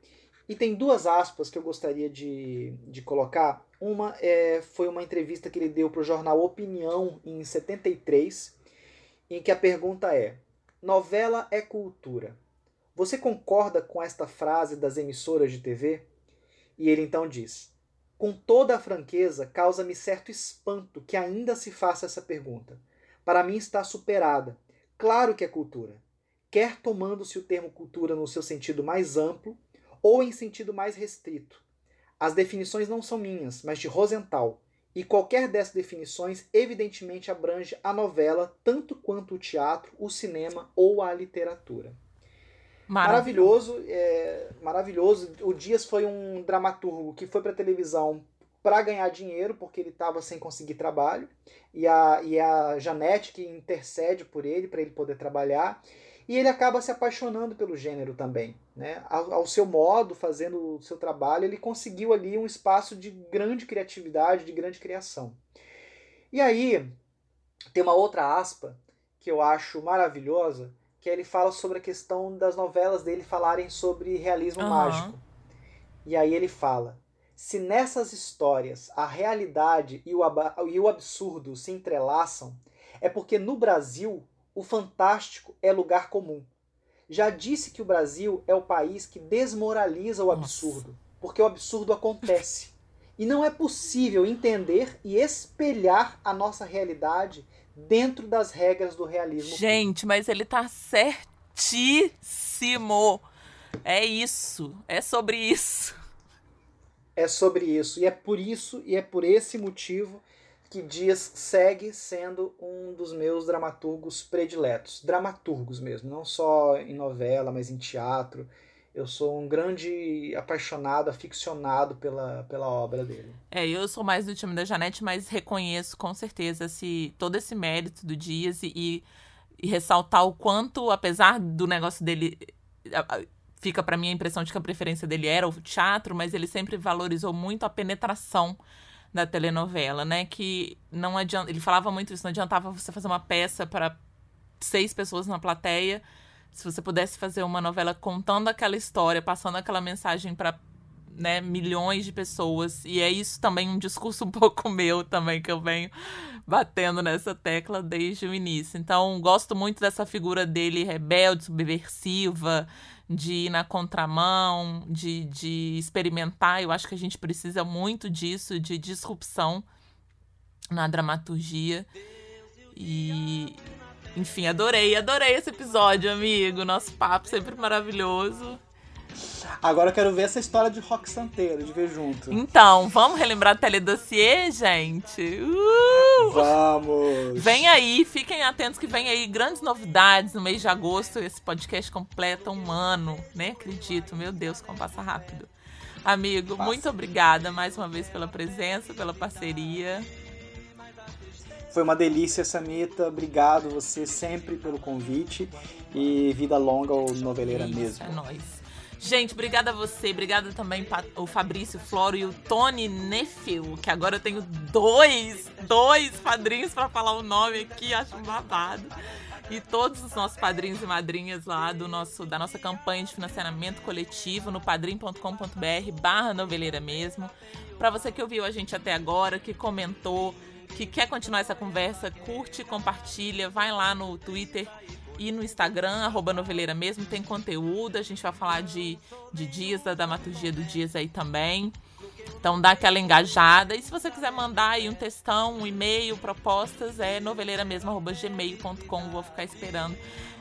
E tem duas aspas que eu gostaria de, de colocar. Uma é, foi uma entrevista que ele deu para o jornal Opinião em 73, em que a pergunta é: novela é cultura. Você concorda com esta frase das emissoras de TV? E ele então diz: Com toda a franqueza, causa-me certo espanto que ainda se faça essa pergunta. Para mim está superada. Claro que é cultura. Quer tomando-se o termo cultura no seu sentido mais amplo, ou em sentido mais restrito. As definições não são minhas, mas de Rosenthal, e qualquer dessas definições evidentemente abrange a novela tanto quanto o teatro, o cinema ou a literatura. Maravilhoso, é, maravilhoso. O Dias foi um dramaturgo que foi para televisão para ganhar dinheiro, porque ele estava sem conseguir trabalho, e a, e a Janete que intercede por ele, para ele poder trabalhar. E ele acaba se apaixonando pelo gênero também. Né? Ao, ao, seu modo, fazendo o seu trabalho, ele conseguiu ali um espaço de grande criatividade, de grande criação. E aí, tem uma outra aspa que eu acho maravilhosa, que ele fala sobre a questão das novelas dele falarem sobre realismo uhum. mágico. E aí ele fala: se nessas histórias a realidade e o, e o absurdo se entrelaçam, é porque no Brasil o fantástico é lugar comum. Já disse que o Brasil é o país que desmoraliza o absurdo, Nossa. porque o absurdo acontece. E não é possível entender e espelhar a nossa realidade dentro das regras do realismo. Gente, mas ele tá certíssimo. É isso. É sobre isso. É sobre isso. E é por isso e é por esse motivo que Dias segue sendo um dos meus dramaturgos prediletos. Dramaturgos mesmo, não só em novela, mas em teatro. Eu sou um grande apaixonado, aficionado pela, pela obra dele. É, eu sou mais do time da Janete, mas reconheço com certeza esse, todo esse mérito do Dias e, e ressaltar o quanto, apesar do negócio dele fica para mim a impressão de que a preferência dele era o teatro, mas ele sempre valorizou muito a penetração da telenovela, né? Que não adianta. Ele falava muito isso, não adiantava você fazer uma peça para seis pessoas na plateia. Se você pudesse fazer uma novela contando aquela história, passando aquela mensagem para né, milhões de pessoas. E é isso também um discurso um pouco meu também, que eu venho batendo nessa tecla desde o início. Então, gosto muito dessa figura dele rebelde, subversiva, de ir na contramão, de, de experimentar. Eu acho que a gente precisa muito disso, de disrupção na dramaturgia. E, enfim, adorei, adorei esse episódio, amigo. Nosso papo sempre maravilhoso. Agora eu quero ver essa história de rock santeiro, de ver junto. Então, vamos relembrar o Teledossier, gente? Uh! Vamos! Vem aí, fiquem atentos que vem aí grandes novidades no mês de agosto. Esse podcast completa um ano, né? Acredito, meu Deus, como passa rápido. Amigo, passa. muito obrigada mais uma vez pela presença, pela parceria. Foi uma delícia, Samita. Obrigado você sempre pelo convite. E vida longa ao Noveleira Isso, mesmo. É nóis. Gente, obrigada a você, obrigada também o Fabrício Floro e o Tony Nefil, que agora eu tenho dois, dois padrinhos para falar o nome aqui, acho um babado. E todos os nossos padrinhos e madrinhas lá do nosso, da nossa campanha de financiamento coletivo no padrim.com.br barra noveleira mesmo. Para você que ouviu a gente até agora, que comentou, que quer continuar essa conversa, curte, compartilha, vai lá no Twitter e no Instagram, arroba noveleira mesmo, tem conteúdo. A gente vai falar de, de dias, da dramaturgia do dias aí também. Então dá aquela engajada. E se você quiser mandar aí um textão, um e-mail, propostas, é noveleira.gmail.com. Vou ficar esperando.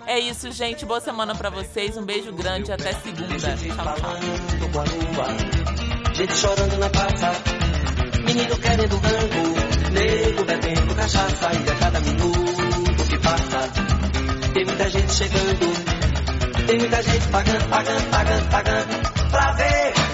É isso, gente. Boa semana para vocês. Um beijo grande. Até segunda. Tchau, tchau. Gente chorando na. Menino querendo rango. Nego bebendo cachaça. E a cada minuto que passa tem muita gente chegando, tem muita gente pagando, pagando, pagando, pagando pra ver.